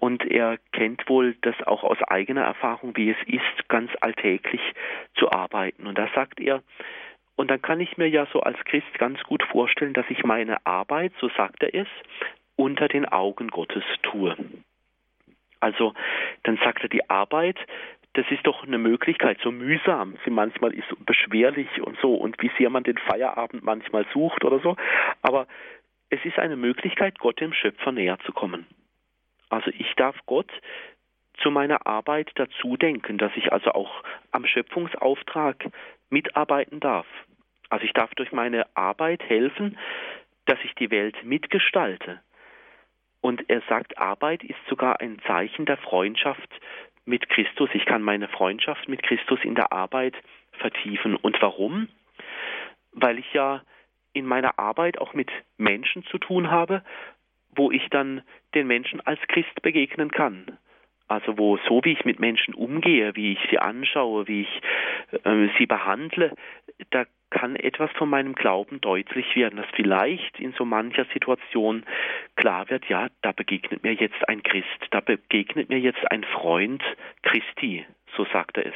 und er kennt wohl das auch aus eigener Erfahrung, wie es ist, ganz alltäglich zu arbeiten. Und da sagt er, und dann kann ich mir ja so als Christ ganz gut vorstellen, dass ich meine Arbeit, so sagt er es, unter den Augen Gottes tue. Also dann sagt er, die Arbeit, das ist doch eine Möglichkeit, so mühsam sie manchmal ist, beschwerlich und so und wie sehr man den Feierabend manchmal sucht oder so. Aber es ist eine Möglichkeit, Gott dem Schöpfer näher zu kommen. Also ich darf Gott zu meiner Arbeit dazu denken, dass ich also auch am Schöpfungsauftrag mitarbeiten darf. Also ich darf durch meine Arbeit helfen, dass ich die Welt mitgestalte. Und er sagt, Arbeit ist sogar ein Zeichen der Freundschaft mit Christus, ich kann meine Freundschaft mit Christus in der Arbeit vertiefen. Und warum? Weil ich ja in meiner Arbeit auch mit Menschen zu tun habe, wo ich dann den Menschen als Christ begegnen kann. Also wo so wie ich mit Menschen umgehe, wie ich sie anschaue, wie ich äh, sie behandle, da kann etwas von meinem Glauben deutlich werden, dass vielleicht in so mancher Situation klar wird, ja, da begegnet mir jetzt ein Christ, da begegnet mir jetzt ein Freund Christi, so sagt er es.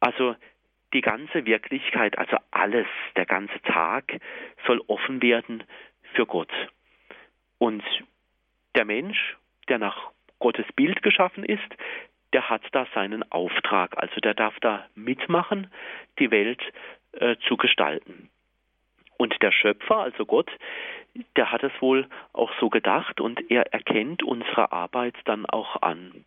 Also die ganze Wirklichkeit, also alles, der ganze Tag soll offen werden für Gott. Und der Mensch, der nach Gottes Bild geschaffen ist, der hat da seinen Auftrag. Also der darf da mitmachen, die Welt äh, zu gestalten. Und der Schöpfer, also Gott, der hat es wohl auch so gedacht und er erkennt unsere Arbeit dann auch an.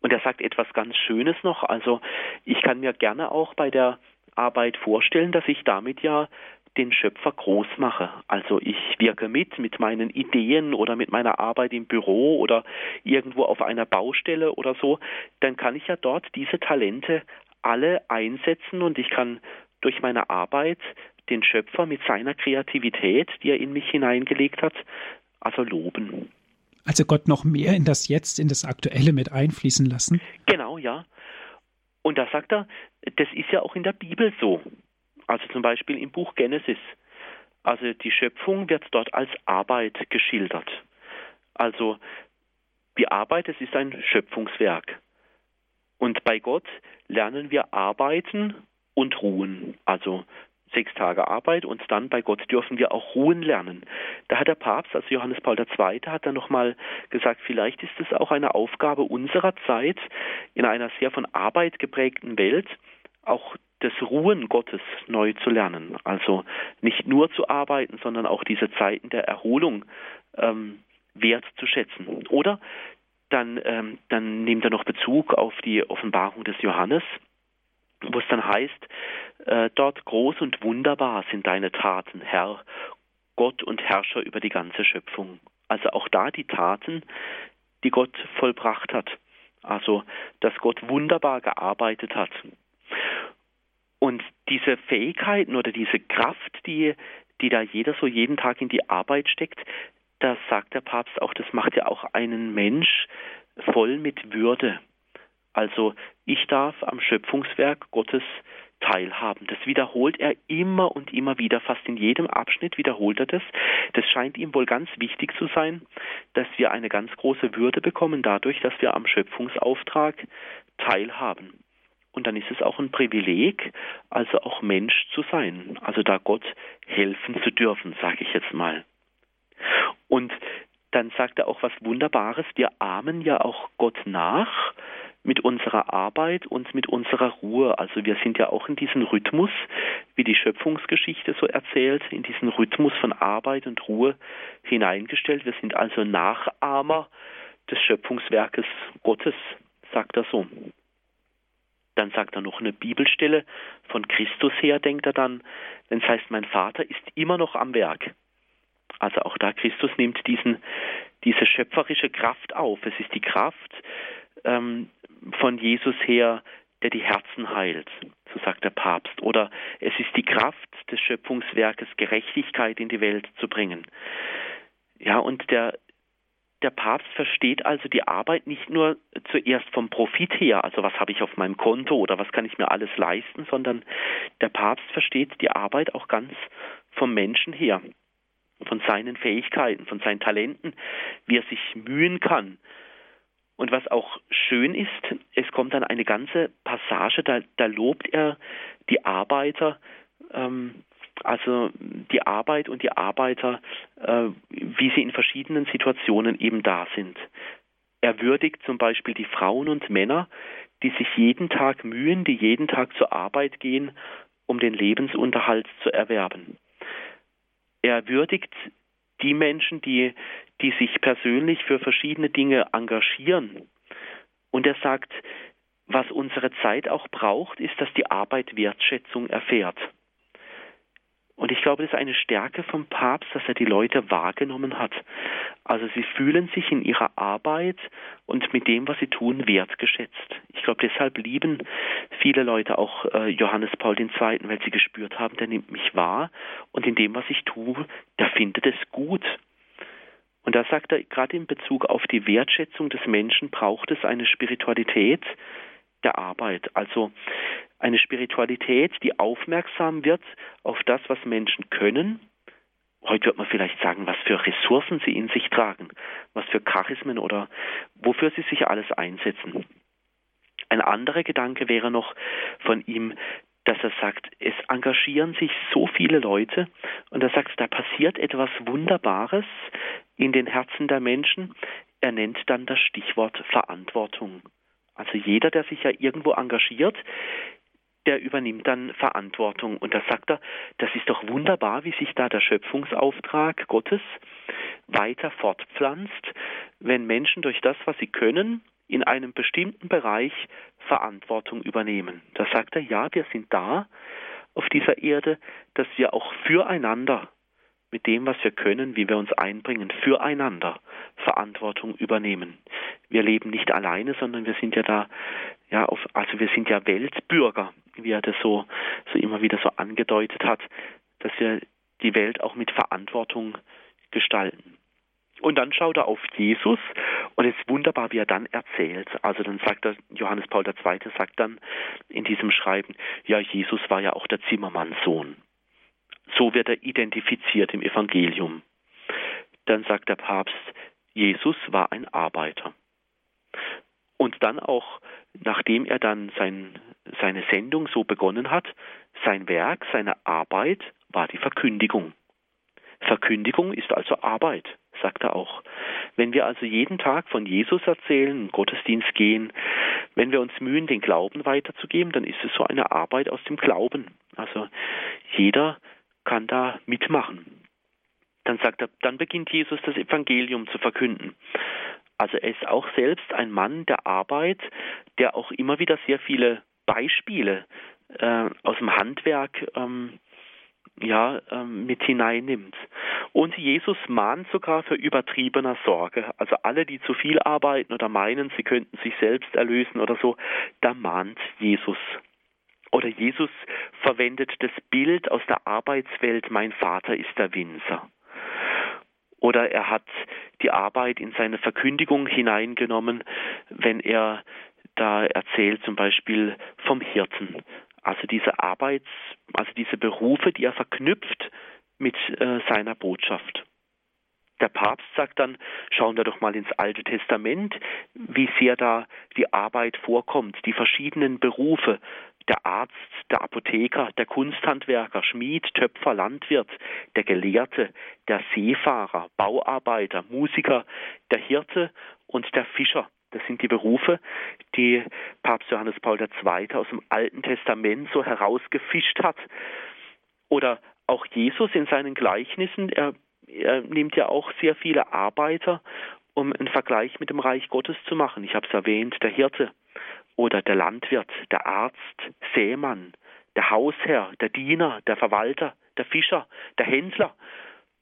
Und er sagt etwas ganz Schönes noch. Also ich kann mir gerne auch bei der Arbeit vorstellen, dass ich damit ja den Schöpfer groß mache. Also ich wirke mit mit meinen Ideen oder mit meiner Arbeit im Büro oder irgendwo auf einer Baustelle oder so, dann kann ich ja dort diese Talente alle einsetzen und ich kann durch meine Arbeit den Schöpfer mit seiner Kreativität, die er in mich hineingelegt hat, also loben. Also Gott noch mehr in das Jetzt, in das Aktuelle mit einfließen lassen? Genau, ja. Und da sagt er, das ist ja auch in der Bibel so. Also zum Beispiel im Buch Genesis. Also die Schöpfung wird dort als Arbeit geschildert. Also die Arbeit, es ist ein Schöpfungswerk. Und bei Gott lernen wir arbeiten und ruhen. Also sechs Tage Arbeit und dann bei Gott dürfen wir auch ruhen lernen. Da hat der Papst, also Johannes Paul II., hat dann nochmal gesagt, vielleicht ist es auch eine Aufgabe unserer Zeit in einer sehr von Arbeit geprägten Welt, auch das Ruhen Gottes neu zu lernen. Also nicht nur zu arbeiten, sondern auch diese Zeiten der Erholung ähm, wert zu schätzen. Oder dann, ähm, dann nimmt er noch Bezug auf die Offenbarung des Johannes, wo es dann heißt, äh, dort groß und wunderbar sind deine Taten, Herr, Gott und Herrscher über die ganze Schöpfung. Also auch da die Taten, die Gott vollbracht hat. Also, dass Gott wunderbar gearbeitet hat. Und diese Fähigkeiten oder diese Kraft, die, die da jeder so jeden Tag in die Arbeit steckt, da sagt der Papst auch, das macht ja auch einen Mensch voll mit Würde. Also ich darf am Schöpfungswerk Gottes teilhaben. Das wiederholt er immer und immer wieder, fast in jedem Abschnitt wiederholt er das. Das scheint ihm wohl ganz wichtig zu sein, dass wir eine ganz große Würde bekommen dadurch, dass wir am Schöpfungsauftrag teilhaben. Und dann ist es auch ein Privileg, also auch Mensch zu sein, also da Gott helfen zu dürfen, sage ich jetzt mal. Und dann sagt er auch was Wunderbares, wir ahmen ja auch Gott nach, mit unserer Arbeit und mit unserer Ruhe. Also wir sind ja auch in diesen Rhythmus, wie die Schöpfungsgeschichte so erzählt, in diesen Rhythmus von Arbeit und Ruhe hineingestellt. Wir sind also Nachahmer des Schöpfungswerkes Gottes, sagt er so. Dann sagt er noch eine Bibelstelle von Christus her, denkt er dann, denn es heißt, mein Vater ist immer noch am Werk. Also auch da Christus nimmt diesen, diese schöpferische Kraft auf. Es ist die Kraft, ähm, von Jesus her, der die Herzen heilt, so sagt der Papst. Oder es ist die Kraft des Schöpfungswerkes, Gerechtigkeit in die Welt zu bringen. Ja, und der, der Papst versteht also die Arbeit nicht nur zuerst vom Profit her, also was habe ich auf meinem Konto oder was kann ich mir alles leisten, sondern der Papst versteht die Arbeit auch ganz vom Menschen her, von seinen Fähigkeiten, von seinen Talenten, wie er sich mühen kann, und was auch schön ist, es kommt dann eine ganze Passage, da, da lobt er die Arbeiter, ähm, also die Arbeit und die Arbeiter, äh, wie sie in verschiedenen Situationen eben da sind. Er würdigt zum Beispiel die Frauen und Männer, die sich jeden Tag mühen, die jeden Tag zur Arbeit gehen, um den Lebensunterhalt zu erwerben. Er würdigt die Menschen, die, die sich persönlich für verschiedene Dinge engagieren. Und er sagt, was unsere Zeit auch braucht, ist, dass die Arbeit Wertschätzung erfährt. Und ich glaube, das ist eine Stärke vom Papst, dass er die Leute wahrgenommen hat. Also sie fühlen sich in ihrer Arbeit und mit dem, was sie tun, wertgeschätzt. Ich glaube, deshalb lieben viele Leute auch äh, Johannes Paul II., weil sie gespürt haben, der nimmt mich wahr und in dem, was ich tue, der findet es gut. Und da sagt er, gerade in Bezug auf die Wertschätzung des Menschen braucht es eine Spiritualität der Arbeit. Also eine Spiritualität, die aufmerksam wird auf das, was Menschen können. Heute wird man vielleicht sagen, was für Ressourcen sie in sich tragen, was für Charismen oder wofür sie sich alles einsetzen. Ein anderer Gedanke wäre noch von ihm, dass er sagt, es engagieren sich so viele Leute und er sagt, da passiert etwas Wunderbares in den Herzen der Menschen. Er nennt dann das Stichwort Verantwortung. Also jeder, der sich ja irgendwo engagiert, der übernimmt dann Verantwortung. Und da sagt er, das ist doch wunderbar, wie sich da der Schöpfungsauftrag Gottes weiter fortpflanzt, wenn Menschen durch das, was sie können, in einem bestimmten Bereich Verantwortung übernehmen. Da sagt er, ja, wir sind da auf dieser Erde, dass wir auch füreinander mit dem, was wir können, wie wir uns einbringen, füreinander Verantwortung übernehmen. Wir leben nicht alleine, sondern wir sind ja da, ja, auf, also wir sind ja Weltbürger, wie er das so, so immer wieder so angedeutet hat, dass wir die Welt auch mit Verantwortung gestalten. Und dann schaut er auf Jesus und es ist wunderbar, wie er dann erzählt. Also dann sagt er, Johannes Paul II. sagt dann in diesem Schreiben, ja, Jesus war ja auch der Zimmermannssohn. So wird er identifiziert im Evangelium. Dann sagt der Papst, Jesus war ein Arbeiter. Und dann auch, nachdem er dann sein, seine Sendung so begonnen hat, sein Werk, seine Arbeit war die Verkündigung. Verkündigung ist also Arbeit, sagt er auch. Wenn wir also jeden Tag von Jesus erzählen, in Gottesdienst gehen, wenn wir uns mühen, den Glauben weiterzugeben, dann ist es so eine Arbeit aus dem Glauben. Also jeder kann da mitmachen. Dann sagt er, dann beginnt Jesus das Evangelium zu verkünden. Also er ist auch selbst ein Mann der Arbeit, der auch immer wieder sehr viele Beispiele äh, aus dem Handwerk ähm, ja, ähm, mit hineinnimmt. Und Jesus mahnt sogar für übertriebener Sorge. Also alle, die zu viel arbeiten oder meinen, sie könnten sich selbst erlösen oder so, da mahnt Jesus. Oder Jesus verwendet das Bild aus der Arbeitswelt, mein Vater ist der Winzer. Oder er hat die Arbeit in seine Verkündigung hineingenommen, wenn er da erzählt zum Beispiel vom Hirten. Also diese Arbeits, also diese Berufe, die er verknüpft mit äh, seiner Botschaft. Der Papst sagt dann, schauen wir doch mal ins Alte Testament, wie sehr da die Arbeit vorkommt, die verschiedenen Berufe, der Arzt, der Apotheker, der Kunsthandwerker, Schmied, Töpfer, Landwirt, der Gelehrte, der Seefahrer, Bauarbeiter, Musiker, der Hirte und der Fischer. Das sind die Berufe, die Papst Johannes Paul II. aus dem Alten Testament so herausgefischt hat. Oder auch Jesus in seinen Gleichnissen, er, er nimmt ja auch sehr viele Arbeiter, um einen Vergleich mit dem Reich Gottes zu machen. Ich habe es erwähnt, der Hirte oder der Landwirt, der Arzt, Seemann, der Hausherr, der Diener, der Verwalter, der Fischer, der Händler,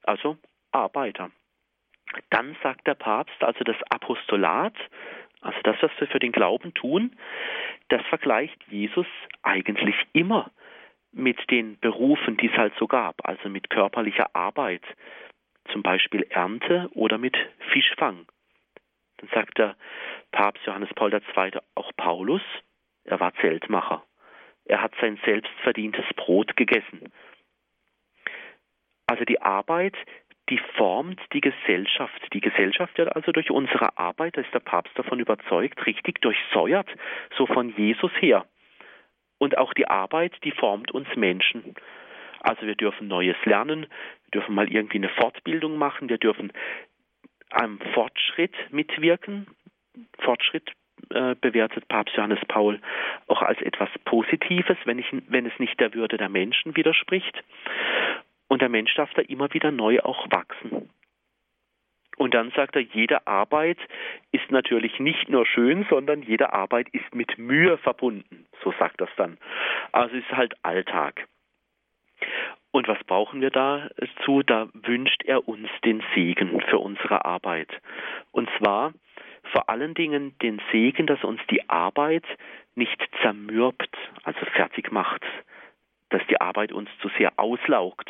also Arbeiter. Dann sagt der Papst, also das Apostolat, also das, was wir für den Glauben tun, das vergleicht Jesus eigentlich immer mit den Berufen, die es halt so gab, also mit körperlicher Arbeit, zum Beispiel Ernte oder mit Fischfang. Dann sagt der Papst Johannes Paul II. auch Paulus, er war Zeltmacher. Er hat sein selbstverdientes Brot gegessen. Also die Arbeit, die formt die Gesellschaft. Die Gesellschaft wird also durch unsere Arbeit, da ist der Papst davon überzeugt, richtig durchsäuert, so von Jesus her. Und auch die Arbeit, die formt uns Menschen. Also wir dürfen Neues lernen, wir dürfen mal irgendwie eine Fortbildung machen, wir dürfen am Fortschritt mitwirken. Fortschritt äh, bewertet Papst Johannes Paul auch als etwas Positives, wenn, ich, wenn es nicht der Würde der Menschen widerspricht. Und der Mensch darf da immer wieder neu auch wachsen. Und dann sagt er, jede Arbeit ist natürlich nicht nur schön, sondern jede Arbeit ist mit Mühe verbunden. So sagt das dann. Also es ist halt Alltag. Und was brauchen wir dazu? Da wünscht er uns den Segen für unsere Arbeit. Und zwar vor allen Dingen den Segen, dass uns die Arbeit nicht zermürbt, also fertig macht, dass die Arbeit uns zu sehr auslaugt.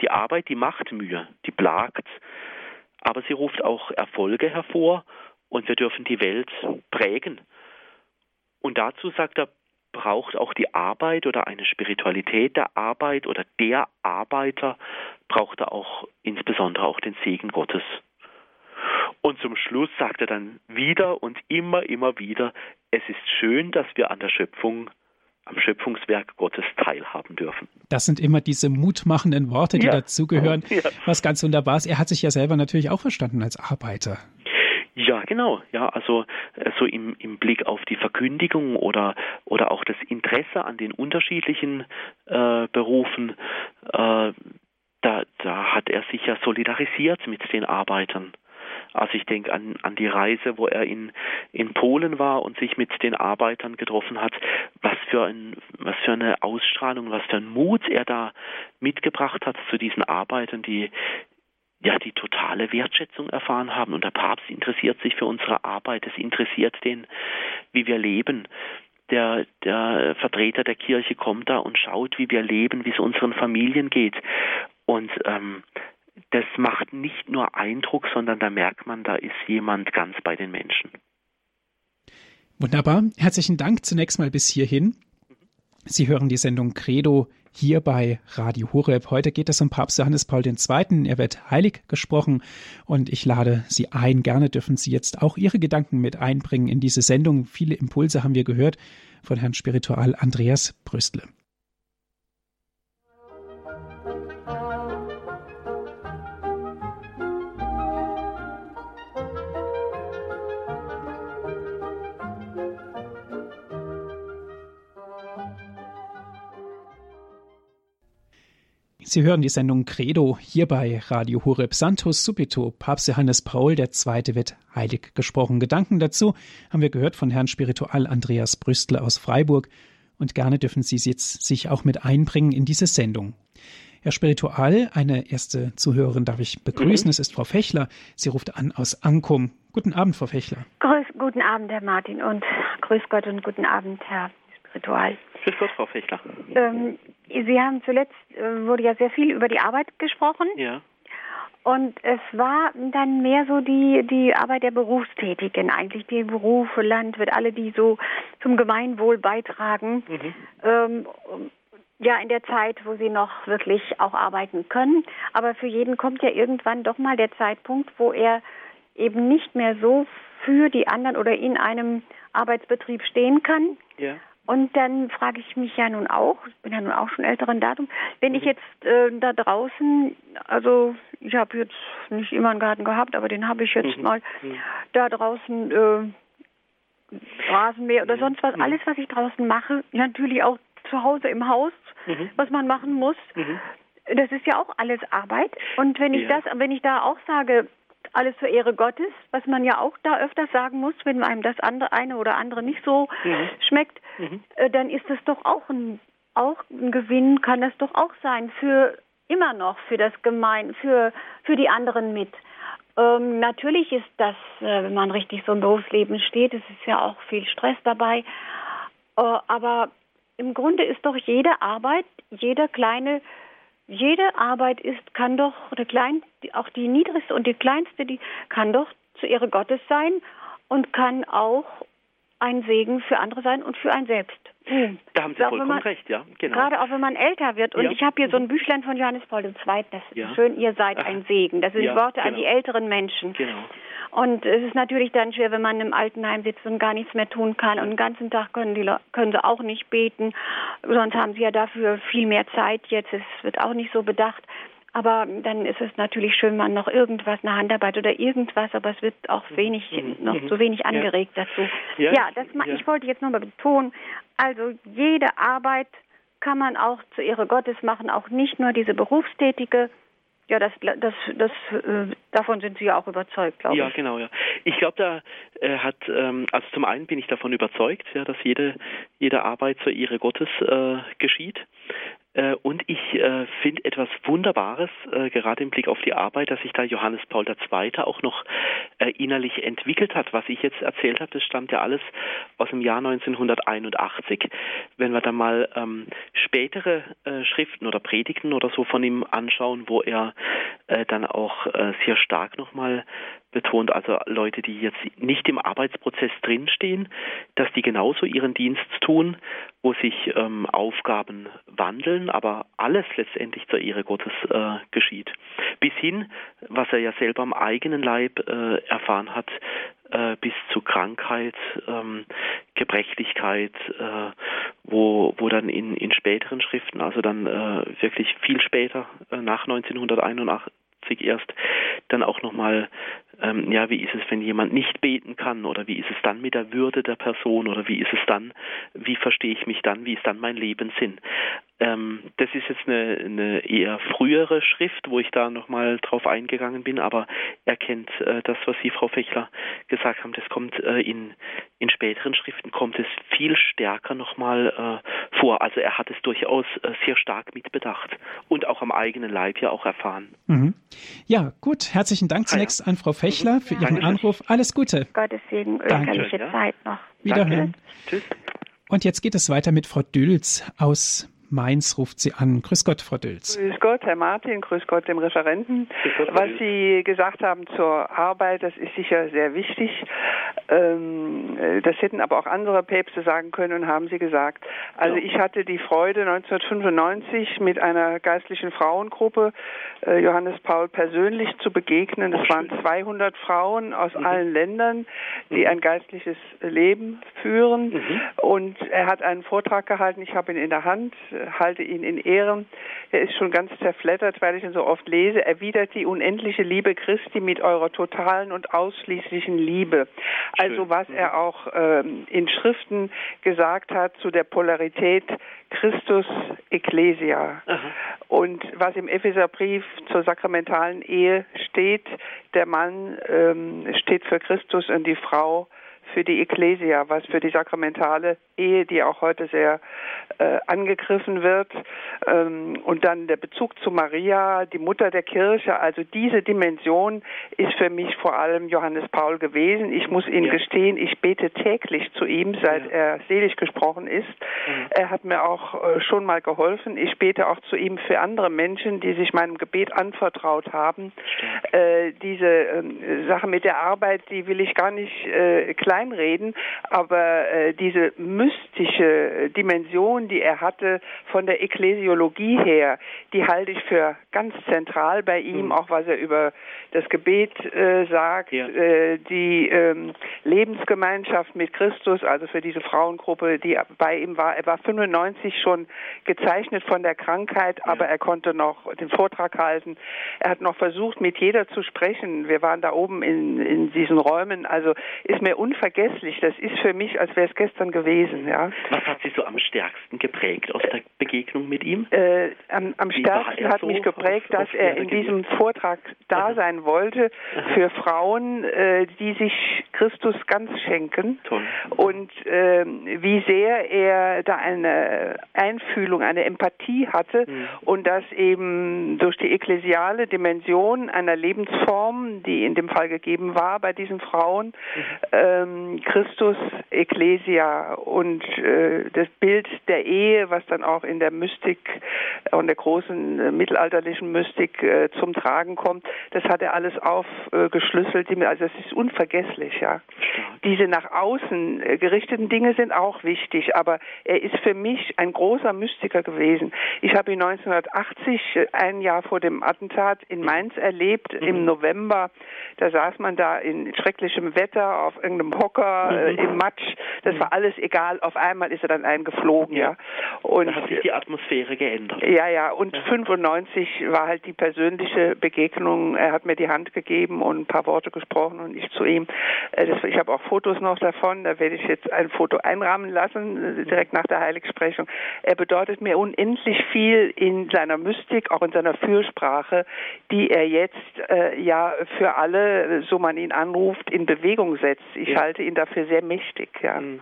Die Arbeit, die macht Mühe, die plagt, aber sie ruft auch Erfolge hervor und wir dürfen die Welt prägen. Und dazu sagt er, braucht auch die Arbeit oder eine Spiritualität der Arbeit oder der Arbeiter braucht er auch insbesondere auch den Segen Gottes. Und zum Schluss sagt er dann wieder und immer, immer wieder, es ist schön, dass wir an der Schöpfung am Schöpfungswerk Gottes teilhaben dürfen. Das sind immer diese mutmachenden Worte, die ja. dazugehören, ja. was ganz wunderbar ist. Er hat sich ja selber natürlich auch verstanden als Arbeiter. Ja, genau. Ja, also äh, so im, im Blick auf die Verkündigung oder oder auch das Interesse an den unterschiedlichen äh, Berufen, äh, da, da hat er sich ja solidarisiert mit den Arbeitern. Also ich denke an, an die Reise, wo er in, in Polen war und sich mit den Arbeitern getroffen hat. Was für, ein, was für eine Ausstrahlung, was für ein Mut er da mitgebracht hat zu diesen Arbeitern, die ja die totale Wertschätzung erfahren haben. Und der Papst interessiert sich für unsere Arbeit. Es interessiert den, wie wir leben. Der, der Vertreter der Kirche kommt da und schaut, wie wir leben, wie es unseren Familien geht. Und ähm, das macht nicht nur Eindruck, sondern da merkt man, da ist jemand ganz bei den Menschen. Wunderbar. Herzlichen Dank zunächst mal bis hierhin. Sie hören die Sendung Credo hier bei Radio Horeb. Heute geht es um Papst Johannes Paul II. Er wird heilig gesprochen und ich lade Sie ein. Gerne dürfen Sie jetzt auch Ihre Gedanken mit einbringen in diese Sendung. Viele Impulse haben wir gehört von Herrn Spiritual Andreas Brüstle. Sie hören die Sendung Credo hier bei Radio Horeb Santos Subito. Papst Johannes Paul II. wird heilig gesprochen. Gedanken dazu haben wir gehört von Herrn Spiritual Andreas Brüstle aus Freiburg. Und gerne dürfen Sie jetzt sich auch mit einbringen in diese Sendung. Herr Spiritual, eine erste Zuhörerin darf ich begrüßen. Mhm. Es ist Frau Fechler. Sie ruft an aus Ankum. Guten Abend, Frau Fechler. Grüß, guten Abend, Herr Martin, und grüß Gott und guten Abend, Herr Spiritual. Grüß Gott, Frau Fechler. Ähm, Sie haben zuletzt, äh, wurde ja sehr viel über die Arbeit gesprochen. Ja. Und es war dann mehr so die, die Arbeit der Berufstätigen, eigentlich die Berufe, Landwirt, alle, die so zum Gemeinwohl beitragen. Mhm. Ähm, ja, in der Zeit, wo sie noch wirklich auch arbeiten können. Aber für jeden kommt ja irgendwann doch mal der Zeitpunkt, wo er eben nicht mehr so für die anderen oder in einem Arbeitsbetrieb stehen kann. Ja. Und dann frage ich mich ja nun auch, ich bin ja nun auch schon älteren Datum, wenn ich mhm. jetzt äh, da draußen, also ich habe jetzt nicht immer einen Garten gehabt, aber den habe ich jetzt mhm. mal mhm. da draußen äh, Rasenmäher oder mhm. sonst was, alles was ich draußen mache, natürlich auch zu Hause im Haus, was man machen muss. Das ist ja auch alles Arbeit. Und wenn ich ja. das, wenn ich da auch sage, alles zur Ehre Gottes, was man ja auch da öfters sagen muss, wenn einem das andere eine oder andere nicht so mhm. schmeckt, mhm. Äh, dann ist das doch auch ein, auch ein Gewinn, kann das doch auch sein für immer noch für das Gemein, für für die anderen mit. Ähm, natürlich ist das, äh, wenn man richtig so im Berufsleben steht, es ist ja auch viel Stress dabei. Äh, aber im Grunde ist doch jede Arbeit, jeder kleine jede Arbeit ist, kann doch, klein, auch die niedrigste und die kleinste, die kann doch zu Ehre Gottes sein und kann auch ein Segen für andere sein und für ein selbst. Da haben Sie auch vollkommen man, recht, ja, genau. Gerade auch wenn man älter wird. Und ja. ich habe hier so ein. Büchlein von Johannes Paul II. Das ist ja. schön, ihr seid Ach. ein Segen. Das sind ja, Worte genau. an die älteren Menschen. Genau. Und es ist natürlich dann schwer, wenn man im Altenheim sitzt und gar nichts mehr tun kann. Und den ganzen Tag können, die, können sie auch nicht beten. Sonst haben sie ja dafür viel mehr Zeit jetzt. Es wird auch nicht so bedacht. Aber dann ist es natürlich schön, man noch irgendwas, eine Handarbeit oder irgendwas, aber es wird auch mhm. wenig, mhm. noch mhm. zu wenig angeregt ja. dazu. Ja, ja das, ja. ich wollte jetzt nochmal betonen, also jede Arbeit kann man auch zu Ehre Gottes machen, auch nicht nur diese berufstätige, ja, das, das, das, äh, davon sind Sie ja auch überzeugt, glaube ja, ich. Ja, genau, ja. Ich glaube, da äh, hat, ähm, also zum einen bin ich davon überzeugt, ja, dass jede, jede Arbeit zur Ehre Gottes äh, geschieht. Äh, und ich äh, finde etwas Wunderbares, äh, gerade im Blick auf die Arbeit, dass sich da Johannes Paul II. auch noch innerlich entwickelt hat. Was ich jetzt erzählt habe, das stammt ja alles aus dem Jahr 1981. Wenn wir da mal ähm, spätere Schriften oder Predigten oder so von ihm anschauen, wo er dann auch sehr stark nochmal betont, also Leute, die jetzt nicht im Arbeitsprozess drinstehen, dass die genauso ihren Dienst tun, wo sich ähm, Aufgaben wandeln, aber alles letztendlich zur Ehre Gottes äh, geschieht. Bis hin, was er ja selber am eigenen Leib äh, erfahren hat, äh, bis zu Krankheit, ähm, Gebrechlichkeit, äh, wo, wo dann in, in späteren Schriften, also dann äh, wirklich viel später, äh, nach 1981, erst dann auch nochmal ähm, ja, wie ist es, wenn jemand nicht beten kann? Oder wie ist es dann mit der Würde der Person? Oder wie ist es dann, wie verstehe ich mich dann, wie ist dann mein Lebenssinn. Ähm, das ist jetzt eine, eine eher frühere Schrift, wo ich da nochmal drauf eingegangen bin, aber er kennt äh, das, was Sie, Frau Fechler, gesagt haben, das kommt äh, in, in späteren Schriften, kommt es viel stärker nochmal äh, vor. Also er hat es durchaus äh, sehr stark mitbedacht und auch am eigenen Leib ja auch erfahren. Mhm. Ja, gut, herzlichen Dank zunächst ah, ja. an Frau Fechler für Ihren Danke. Anruf. Alles Gute. Gottes Segen, österliche Zeit noch. Wiederhören. Tschüss. Und jetzt geht es weiter mit Frau Dülz aus Mainz ruft sie an. Grüß Gott, Frau Dülz. Grüß Gott, Herr Martin, grüß Gott dem Referenten. Gott, Was Sie gesagt haben zur Arbeit, das ist sicher sehr wichtig. Ähm, das hätten aber auch andere Päpste sagen können und haben Sie gesagt. Also ich hatte die Freude 1995 mit einer geistlichen Frauengruppe äh, Johannes Paul persönlich zu begegnen. Es waren 200 Frauen aus mhm. allen Ländern, die mhm. ein geistliches Leben führen. Mhm. Und er hat einen Vortrag gehalten. Ich habe ihn in der Hand halte ihn in Ehren. Er ist schon ganz zerflettert, weil ich ihn so oft lese. Erwidert die unendliche Liebe Christi mit eurer totalen und ausschließlichen Liebe. Also was er mhm. auch ähm, in Schriften gesagt hat zu der Polarität Christus Ecclesia. Aha. Und was im Epheserbrief zur sakramentalen Ehe steht, der Mann ähm, steht für Christus und die Frau für die Ecclesia, was für die sakramentale Ehe, die auch heute sehr äh, angegriffen wird. Ähm, und dann der Bezug zu Maria, die Mutter der Kirche. Also diese Dimension ist für mich vor allem Johannes Paul gewesen. Ich muss Ihnen ja. gestehen, ich bete täglich zu ihm, seit ja. er selig gesprochen ist. Mhm. Er hat mir auch äh, schon mal geholfen. Ich bete auch zu ihm für andere Menschen, die sich meinem Gebet anvertraut haben. Äh, diese äh, Sache mit der Arbeit, die will ich gar nicht äh, kleinreden, aber äh, diese mystische Dimension, die er hatte von der Ekklesiologie her, die halte ich für ganz zentral bei ihm, mhm. auch was er über das Gebet äh, sagt, ja. äh, die ähm, Lebensgemeinschaft mit Christus, also für diese Frauengruppe, die bei ihm war. Er war 95 schon gezeichnet von der Krankheit, ja. aber er konnte noch den Vortrag halten. Er hat noch versucht, mit jeder zu sprechen. Wir waren da oben in, in diesen Räumen, also ist mir unvergesslich. Das ist für mich, als wäre es gestern gewesen. Ja. Was hat Sie so am stärksten geprägt aus der Begegnung mit ihm? Äh, am, am stärksten hat so mich geprägt, dass er in diesem Vortrag da sein wollte für Frauen, äh, die sich Christus ganz schenken. Toll. Und äh, wie sehr er da eine Einfühlung, eine Empathie hatte mhm. und das eben durch die ekklesiale Dimension einer Lebensform, die in dem Fall gegeben war bei diesen Frauen, mhm. ähm, Christus, Ecclesia und äh, das Bild der Ehe, was dann auch in der Mystik und der großen äh, mittelalterlichen Mystik äh, zum Tragen kommt, das hat er alles aufgeschlüsselt. also es ist unvergesslich, ja. Diese nach außen äh, gerichteten Dinge sind auch wichtig, aber er ist für mich ein großer Mystiker gewesen. Ich habe ihn 1980, äh, ein Jahr vor dem Attentat in. Mainz erlebt, mhm. im November. Da saß man da in schrecklichem Wetter auf irgendeinem Hocker äh, mhm. im Matsch. Das mhm. war alles egal. Auf einmal ist er dann eingeflogen, ja. ja. Und da hat sich die Atmosphäre geändert. Ja, ja. Und ja. 95 war halt die persönliche Begegnung. Er hat mir die Hand gegeben und ein paar Worte gesprochen und ich zu ihm. Äh, das, ich habe auch Fotos noch davon. Da werde ich jetzt ein Foto einrahmen lassen, äh, direkt nach der Heiligsprechung. Er bedeutet mir unendlich viel in seiner Mystik, auch in seiner Fürsprache, die er jetzt äh, ja für alle, so man ihn anruft, in Bewegung setzt. Ich ja. halte ihn dafür sehr mächtig. Ja. Mhm.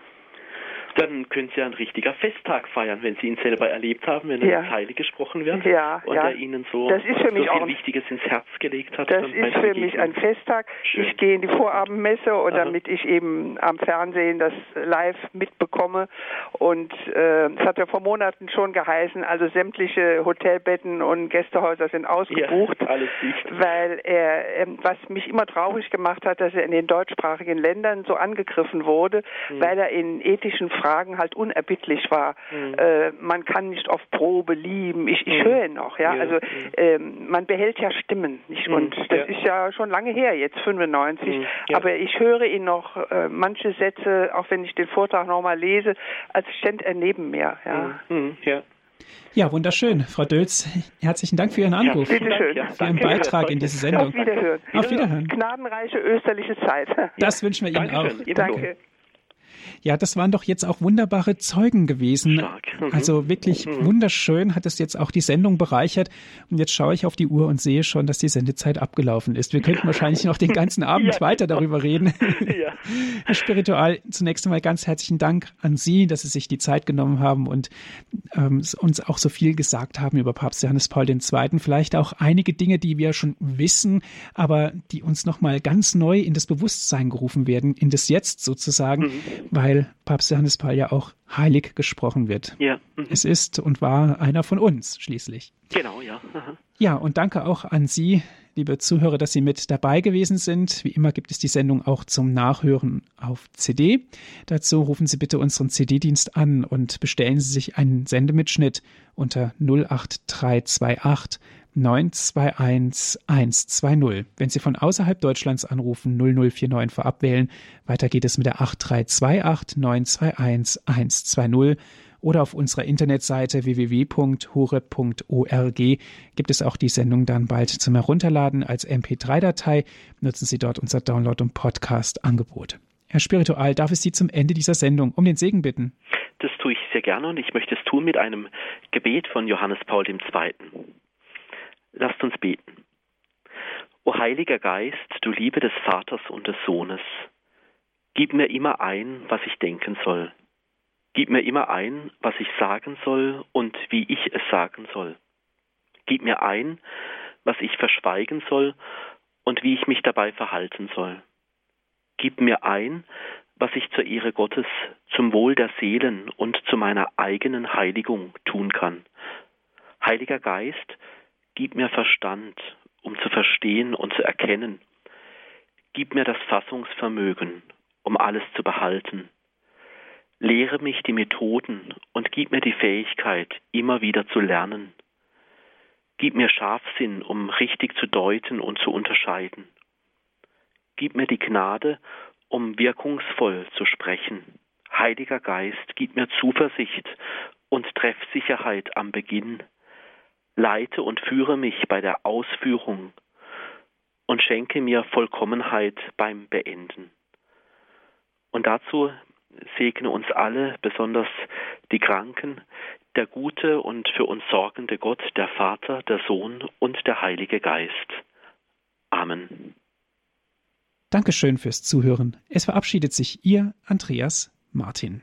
Dann können Sie ein richtiger Festtag feiern, wenn Sie ihn selber erlebt haben, wenn ja. er heilig gesprochen wird ja, und ja. er Ihnen so, das ist für so mich viel auch Wichtiges ins Herz gelegt hat. Das ist für mich ein Festtag. Schön. Ich gehe in die Vorabendmesse und Aha. damit ich eben am Fernsehen das live mitbekomme und äh, es hat ja vor Monaten schon geheißen, also sämtliche Hotelbetten und Gästehäuser sind ausgebucht, ja, alles dicht. weil er, äh, was mich immer traurig gemacht hat, dass er in den deutschsprachigen Ländern so angegriffen wurde, mhm. weil er in ethischen Fragen halt unerbittlich war. Mhm. Äh, man kann nicht auf Probe lieben. Ich, ich mhm. höre ihn noch, ja. ja. Also ähm, man behält ja Stimmen, nicht? Mhm. Und das ja. ist ja schon lange her, jetzt 95. Mhm. Ja. Aber ich höre ihn noch äh, manche Sätze, auch wenn ich den Vortrag nochmal lese, als stände er neben mir, ja. Mhm. Ja. Ja, wunderschön. Frau Dölz, herzlichen Dank für Ihren Anruf. Ja, bitte schön. Für Ihren Beitrag in diese Sendung. Auf Wiederhören. Auf Wiederhören. Gnadenreiche österliche Zeit. Das wünschen wir Ihnen Dankeschön. auch. Danke. Ja, das waren doch jetzt auch wunderbare Zeugen gewesen. Mhm. Also wirklich mhm. wunderschön hat es jetzt auch die Sendung bereichert. Und jetzt schaue ich auf die Uhr und sehe schon, dass die Sendezeit abgelaufen ist. Wir könnten wahrscheinlich noch den ganzen Abend [laughs] ja, weiter genau. darüber reden. [laughs] Ja. Herr Spiritual, zunächst einmal ganz herzlichen Dank an Sie, dass Sie sich die Zeit genommen haben und ähm, uns auch so viel gesagt haben über Papst Johannes Paul II. Vielleicht auch einige Dinge, die wir schon wissen, aber die uns nochmal ganz neu in das Bewusstsein gerufen werden, in das Jetzt sozusagen, mhm. Weil Papst Johannes Paul ja auch heilig gesprochen wird. Ja. Mhm. Es ist und war einer von uns schließlich. Genau, ja. Aha. Ja, und danke auch an Sie, liebe Zuhörer, dass Sie mit dabei gewesen sind. Wie immer gibt es die Sendung auch zum Nachhören auf CD. Dazu rufen Sie bitte unseren CD-Dienst an und bestellen Sie sich einen Sendemitschnitt unter 08328 921 120. Wenn Sie von außerhalb Deutschlands anrufen, 0049 vorab wählen. Weiter geht es mit der 8328 921 120 oder auf unserer Internetseite www.hore.org gibt es auch die Sendung dann bald zum Herunterladen als MP3-Datei. Nutzen Sie dort unser Download- und Podcast-Angebot. Herr Spiritual, darf ich Sie zum Ende dieser Sendung um den Segen bitten? Das tue ich sehr gerne und ich möchte es tun mit einem Gebet von Johannes Paul II. Lasst uns beten. O Heiliger Geist, du Liebe des Vaters und des Sohnes, gib mir immer ein, was ich denken soll. Gib mir immer ein, was ich sagen soll und wie ich es sagen soll. Gib mir ein, was ich verschweigen soll und wie ich mich dabei verhalten soll. Gib mir ein, was ich zur Ehre Gottes, zum Wohl der Seelen und zu meiner eigenen Heiligung tun kann. Heiliger Geist, Gib mir Verstand, um zu verstehen und zu erkennen. Gib mir das Fassungsvermögen, um alles zu behalten. Lehre mich die Methoden und gib mir die Fähigkeit, immer wieder zu lernen. Gib mir Scharfsinn, um richtig zu deuten und zu unterscheiden. Gib mir die Gnade, um wirkungsvoll zu sprechen. Heiliger Geist, gib mir Zuversicht und Treffsicherheit am Beginn leite und führe mich bei der Ausführung und schenke mir Vollkommenheit beim Beenden. Und dazu segne uns alle, besonders die Kranken, der gute und für uns sorgende Gott, der Vater, der Sohn und der Heilige Geist. Amen. Dankeschön fürs Zuhören. Es verabschiedet sich Ihr Andreas Martin.